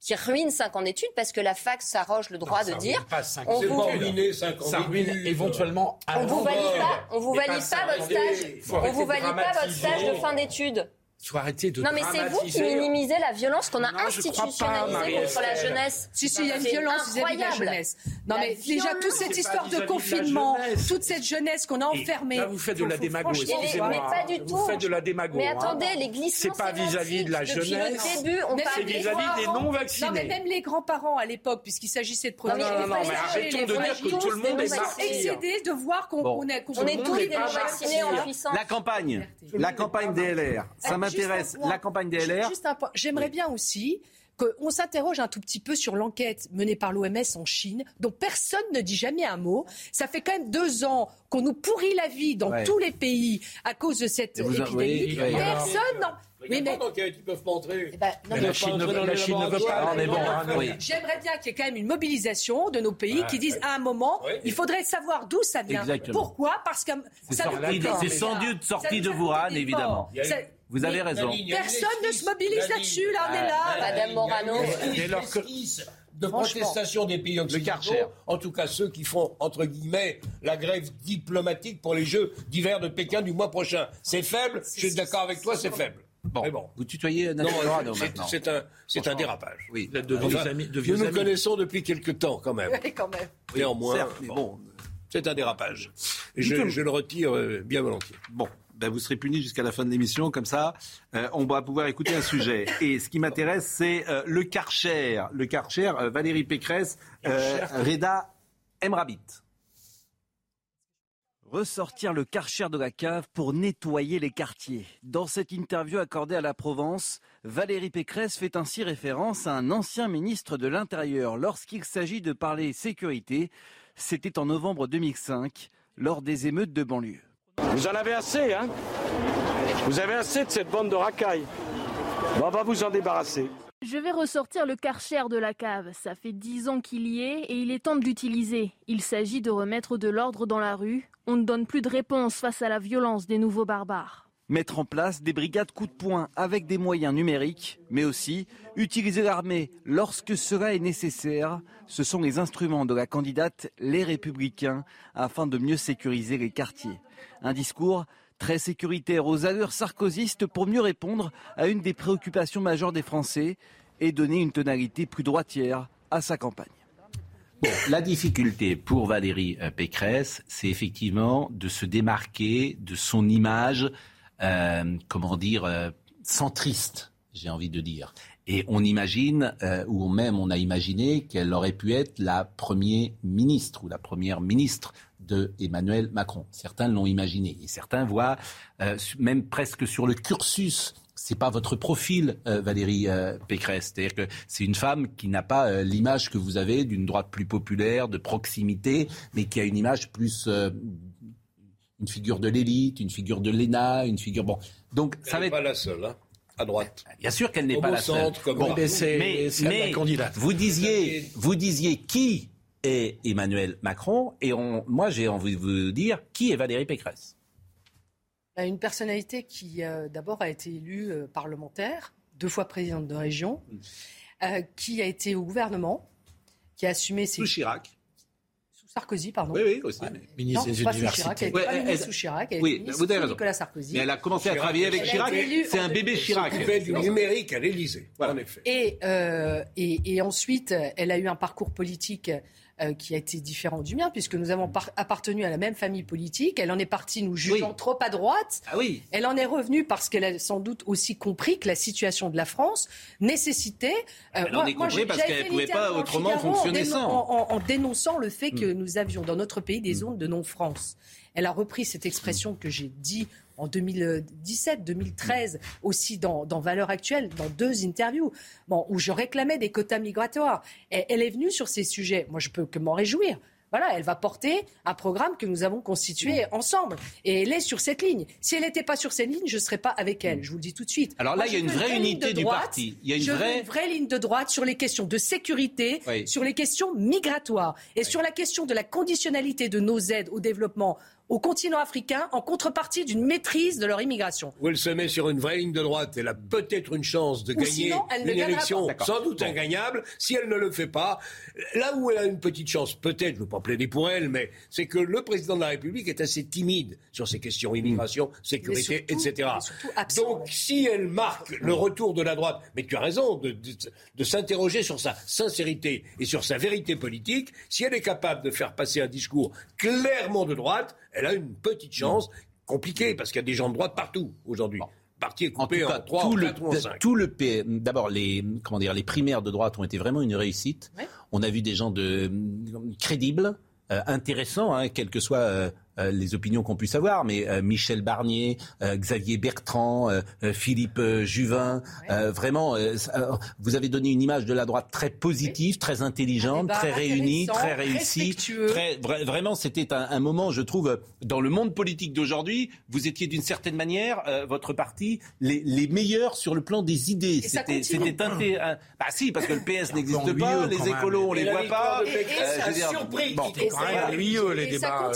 qui ruinent 5 ans d'études parce que la fac s'arroge le droit de dire on vous, pas ruiné 5 ans Ça ruine éventuellement on vous valide pas, on vous Mais valide pas ça, pas votre stage, on vous de valide pas votre stage de fin d'études. Il faut arrêter de Non mais c'est vous qui minimisez la violence qu'on a Non, crois pas, institutionnalisée contre la jeunesse. Si, si, il y a une violence vis-à-vis de la jeunesse. Non, La mais déjà, violence. toute cette histoire de de confinement, jeunesse. toute cette jeunesse qu'on a enfermée. Là, vous faites de la démago, excusez-moi. Mais pas du Vous tout. faites de la démago. Mais hein. attendez, les glissements C'est pas vis-à-vis de la jeunesse. Depuis le début, on Mais parle vis-à-vis des non-vaccinés. Non, mais même les grands-parents à l'époque, puisqu'il s'agissait de Non, mais protéger les faut mais enfants, arrêtons de dire que tout le monde est martyr. excédés de voir qu'on est, tous des non-vaccinés en puissance. La campagne, la campagne DLR, ça Euh, m'intéresse. juste un point. La campagne. Juste un point. J'aimerais bien aussi qu'on s'interroge un tout petit peu sur l'enquête menée par l'OMS en Chine, dont personne ne dit jamais un mot. Ça fait quand même deux ans qu'on nous pourrit la vie dans Ouais. tous les pays à cause de cette épidémie. oui. Personne, non. Oui, mais ils peuvent pas entrer. eh ben, non, Mais la Chine ne veut- la Chine ne veut pas. On est bon, hein, oui. J'aimerais bien qu'il y ait quand même une mobilisation de nos pays qui disent à un moment, Ouais. il faudrait savoir d'où ça vient. Exactement. Pourquoi? Parce que C'est ça nous sorti, coûte c'est des sans doute sorti de nous a Wuhan, des évidemment. Ça- Vous avez raison. Personne ne se mobilise là-dessus, là, on est là. Madame Morano. De protestation des pays occidentaux, en tout cas ceux qui font, entre guillemets, la grève diplomatique pour les Jeux d'hiver de Pékin du mois prochain. C'est faible, je suis d'accord avec toi, c'est faible. Bon, Mais bon. vous tutoyez Morano c'est- maintenant. c'est un, dérapage. Oui. De vieux Enfin, amis. De nous vieux nous amis. connaissons depuis quelque temps quand même. Oui, quand même. Néanmoins, bon, bon, c'est un dérapage. Et je, je le retire euh, bien volontiers. Bon, ben vous serez punis jusqu'à la fin de l'émission, comme ça, euh, on va pouvoir écouter un sujet. Et ce qui m'intéresse, c'est euh, le Karcher. Le Karcher, euh, Valérie Pécresse, euh, Reda Emrabit. Ressortir le karcher de la cave pour nettoyer les quartiers. Dans cette interview accordée à la Provence, Valérie Pécresse fait ainsi référence à un ancien ministre de l'Intérieur lorsqu'il s'agit de parler sécurité. C'était en novembre 2005, lors des émeutes de banlieue. Vous en avez assez, hein? Vous avez assez de cette bande de racailles. On va vous en débarrasser. Je vais ressortir le karcher de la cave. Ça fait dix ans qu'il y est et il est temps de l'utiliser. Il s'agit de remettre de l'ordre dans la rue. On ne donne plus de réponse face à la violence des nouveaux barbares. Mettre en place des brigades coup de poing avec des moyens numériques, mais aussi utiliser l'armée lorsque cela est nécessaire. Ce sont les instruments de la candidate Les Républicains afin de mieux sécuriser les quartiers. Un discours très sécuritaire aux allures sarkozystes pour mieux répondre à une des préoccupations majeures des Français et donner une tonalité plus droitière à sa campagne. la difficulté pour Valérie euh, Pécresse, c'est effectivement de se démarquer de son image, euh, comment dire, euh, centriste, j'ai envie de dire. Et on imagine, ou même on a imaginé qu'elle aurait pu être la première ministre ou la première ministre de Emmanuel Macron. Certains l'ont imaginé et certains voient même presque sur le cursus c'est pas votre profil, euh, Valérie euh, Pécresse. C'est-à-dire que c'est une femme qui n'a pas euh, l'image que vous avez d'une droite plus populaire, de proximité, mais qui a une image plus une figure de l'élite, une figure de l'ENA, une figure bon. Donc Elle ça va être pas la seule. Hein à droite. Bien sûr qu'elle n'est pas la seule. Bon, mais, mais vous disiez, vous disiez qui est Emmanuel Macron et on, moi j'ai envie de vous dire qui est Valérie Pécresse? Bah, une personnalité qui, euh, d'abord, a été élue euh, parlementaire, deux fois présidente de région, mm. euh, qui a été au gouvernement, qui a assumé ses... Sous Chirac. Sous Sarkozy, pardon. Oui, oui, aussi. ministre des Universités. Elle elle, elle, sous Chirac, elle oui, vous avez raison. Nicolas Sarkozy. Mais elle a commencé à travailler avec Chirac. C'est un bébé Chirac. Elle fait du numérique à l'Élysée, en effet. Et, et, et, ensuite, elle a eu un parcours politique euh, qui a été différent du mien, puisque nous avons appartenu à la même famille politique. Elle en est partie nous jugeant trop à droite. Ah oui. Elle en est revenue parce qu'elle a sans doute aussi compris que la situation de la France nécessitait. Euh, elle en est compris parce qu'elle ne pouvait pas autrement fonctionner sans. En, en, dénonçant le fait que mm. nous avions dans notre pays des mm. zones de non-France. Elle a repris cette expression que j'ai dit en 2017, 2013, aussi dans, dans Valeurs Actuelles, dans deux interviews, bon, où je réclamais des quotas migratoires. Et elle est venue sur ces sujets. Moi, je peux que m'en réjouir. Voilà, elle va porter un programme que nous avons constitué ensemble. Et elle est sur cette ligne. Si elle n'était pas sur cette ligne, je ne serais pas avec elle. Je vous le dis tout de suite. Alors là, il y a une vraie unité du parti. Il y a une je vraie... Veux une vraie ligne de droite sur les questions de sécurité, sur les questions migratoires et sur la question de la conditionnalité de nos aides au développement au continent africain en contrepartie d'une maîtrise de leur immigration. Où elle se met sur une vraie ligne de droite, elle a peut-être une chance de gagner une élection sans doute ingagnable. Si elle ne le fait pas, là où elle a une petite chance, peut-être, je ne veux pas plaider pour elle, mais c'est que le président de la République est assez timide sur ces questions immigration, sécurité, etc. Donc si elle marque le retour de la droite, mais tu as raison de, de s'interroger sur sa sincérité et sur sa vérité politique, si elle est capable de faire passer un discours clairement de droite, elle a une petite chance, compliquée, parce qu'il y a des gens de droite partout aujourd'hui. Parti est coupé en, trois, tout, le, tout le d'abord les comment dire les primaires de droite ont été vraiment une réussite. On a vu des gens de crédibles, euh, intéressants, hein, quel que soit euh, euh, les opinions qu'on puisse avoir, mais euh, Michel Barnier, euh, Xavier Bertrand, Philippe Juvin, vraiment, vous avez donné une image de la droite très positive, très intelligente, très réunie, très réussie. Très, vraiment, c'était un, moment, je trouve, dans le monde politique d'aujourd'hui, vous étiez d'une certaine manière, votre parti, les, les, meilleurs sur le plan des idées. C'était, c'était teinté. Bah si, parce que le PS n'existe pas, les écolos, on les voit pas. Et, ça surpris. Bon, c'est quand même ennuyeux les débats.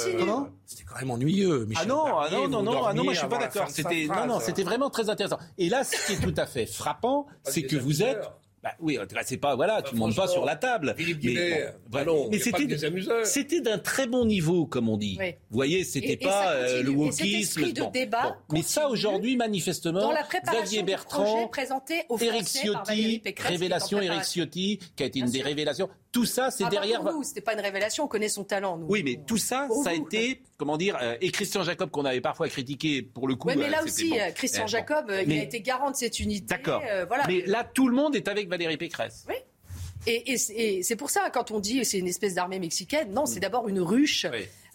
C'était quand même ennuyeux, Michel. Ah non, ah non, non, non, ah non, moi je suis pas d'accord. C'était non, non, c'était vraiment très intéressant. Et là, ce qui est tout à fait frappant, c'est que vous êtes bah oui, c'est pas voilà, bah, tu montes pas sur la table. mais, bon, mais c'était c'était d'un très bon niveau, comme on dit. Vous voyez, c'était pas euh, le wokisme. de débat. Mais ça aujourd'hui, manifestement, Xavier Bertrand, présenté au Éric Ciotti, révélation Éric Ciotti, qui a été une des révélations. Tout ça, c'est ah, derrière. C'était pas une révélation. On connaît son talent. Nous. Oui, mais tout ça, ça a été, comment dire, euh, et Christian Jacob qu'on avait parfois critiqué pour le coup. Oui, mais là aussi, euh, Christian Jacob, il a été garant de cette unité. D'accord. voilà. Mais là, tout le monde est avec Valérie Pécresse. Oui. Et, c'est pour ça, quand on dit c'est une espèce d'armée mexicaine, non, c'est mm. d'abord une ruche.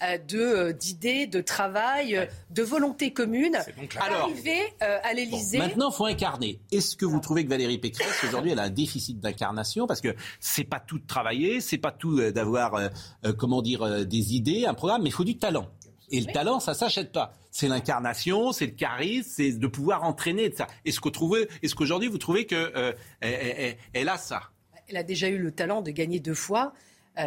Euh, de euh, d'idées, de travail, euh, de volonté commune, Alors, arriver à l'Élysée. maintenant, faut incarner. Est-ce que vous trouvez que Valérie Pécresse aujourd'hui, elle a un déficit d'incarnation? Parce que c'est pas tout de travailler, c'est pas tout d'avoir, comment dire, des idées, un programme, mais il faut du talent. Et le talent, ça s'achète pas. C'est l'incarnation, c'est le charisme, c'est de pouvoir entraîner de ça. Est-ce qu'aujourd'hui vous trouvez que elle, a ça? Elle a déjà eu le talent de gagner deux fois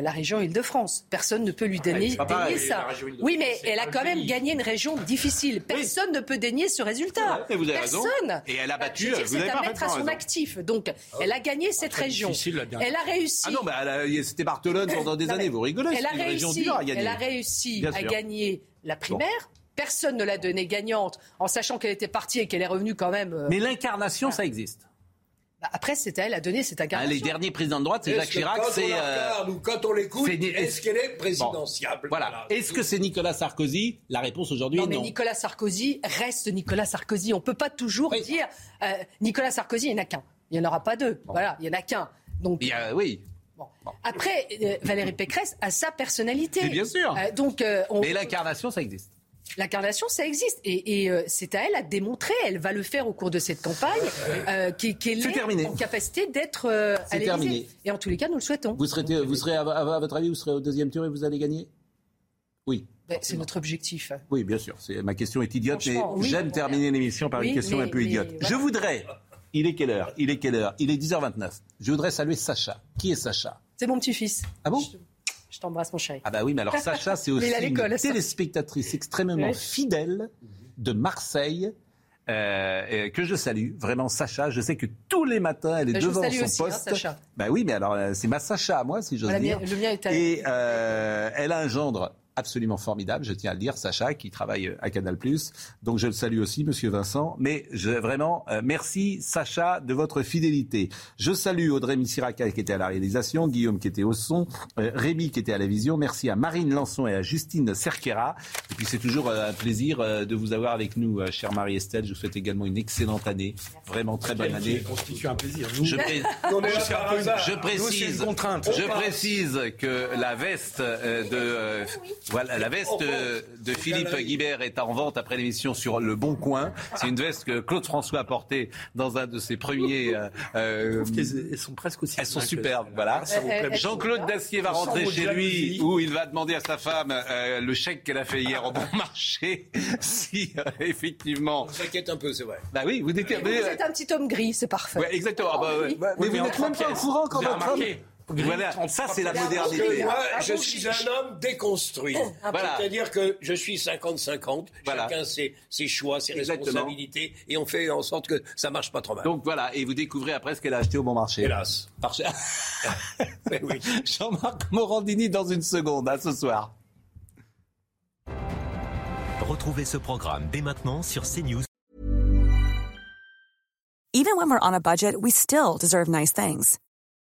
la région Île-de-France. Personne ne peut lui dénier, ça. Oui, mais elle a quand même gagné une région difficile. Personne ne peut dénier ce résultat. Vous avez Personne. Raison. Et elle a battu. C'est à mettre à son actif. Donc, elle a gagné cette région. Elle a réussi. Ah non, mais c'était Barcelone pendant des années. Vous rigolez. Elle a réussi. Elle a réussi à gagner la primaire. Personne ne l'a donnée gagnante en sachant qu'elle était partie et qu'elle est revenue quand même. Euh, mais l'incarnation, ça existe. Bah, après, c'est à elle à donner cette incarnation. Ah, les derniers présidents de droite, c'est Jacques Chirac. C'est euh... ou quand on l'écoute, est-ce qu'elle est présidentiable? Voilà. Est-ce que c'est Nicolas Sarkozy? La réponse aujourd'hui est non. mais Nicolas Sarkozy reste Nicolas Sarkozy. On ne peut pas toujours dire euh, Nicolas Sarkozy, il n'y en a qu'un. Il n'y en aura pas deux. Voilà, il n'y en a qu'un. Donc, oui. Après, euh, Valérie Pécresse a sa personnalité. bien sûr. Euh, donc, on... Mais l'incarnation, ça existe. L'incarnation, ça existe. Et, euh, c'est à elle à démontrer, elle va le faire au cours de cette campagne, euh, qu'elle est, en capacité d'être euh, à terminé. Et en tous les cas, nous le souhaitons. Vous serez, vous serez à, votre avis, vous serez au deuxième tour et vous allez gagner? Oui. Ben, c'est notre objectif. Oui, bien sûr. Ma question est idiote, mais j'aime terminer l'émission par une question un peu idiote. Je voudrais. Il est quelle heure? Il est quelle heure? Il est 10h29. Je voudrais saluer Sacha. Qui est Sacha? C'est mon petit-fils. Ah bon? Je t'embrasse, mon chéri. Ah bah oui, mais alors Sacha, c'est aussi une téléspectatrice extrêmement fidèle de Marseille. Euh, que je salue, vraiment Sacha. Je sais que tous les matins, elle est bah, devant son aussi, hein, poste. Hein, Sacha. Bah oui, mais alors euh, c'est ma Sacha moi, si j'ose dire. Le mien est à... Et euh, elle a un gendre absolument formidable, je tiens à le dire, Sacha, qui travaille à Canal+. Donc je le salue aussi, Monsieur Vincent. Mais je, vraiment, euh, merci Sacha de votre fidélité. Je salue Audrey Missiraka qui était à la réalisation, Guillaume qui était au son, euh, Rémi qui était à la vision. Merci à Marine Lançon et à Justine Cerquera. Et puis c'est toujours euh, un plaisir de vous avoir avec nous, chère Marie-Estelle. Je vous souhaite également une excellente année, vraiment très bonne année. constitue un plaisir. je, je, précise, je précise que la veste de voilà, la veste de Philippe Guibert est en vente après l'émission sur Le Bon Coin. C'est une veste que Claude François a portée dans un de ses premiers. Euh, euh elles sont presque aussi. Elles sont superbes, voilà. Jean-Claude Dacier va rentrer chez lui où il va demander à sa femme euh, le chèque qu'elle a fait hier au bon marché. si euh, effectivement. On s'inquiète un peu, c'est vrai. Bah oui, vous, êtes, vous êtes un petit homme gris, c'est parfait. exactement. Ah bah, mais, vous n'êtes même pas au courant quand même. Voilà, ça c'est la modernité. Moi, je suis un homme déconstruit. C'est-à-dire que je suis 50-50, chacun ses, ses, choix, ses responsabilités, et on fait en sorte que ça marche pas trop mal. Donc voilà, et vous découvrez après ce qu'elle a acheté au bon marché. Hélas. oui. Jean-Marc Morandini dans une seconde, à ce soir. Retrouvez ce programme dès maintenant sur CNews. Even when we're on a budget, we still deserve nice things.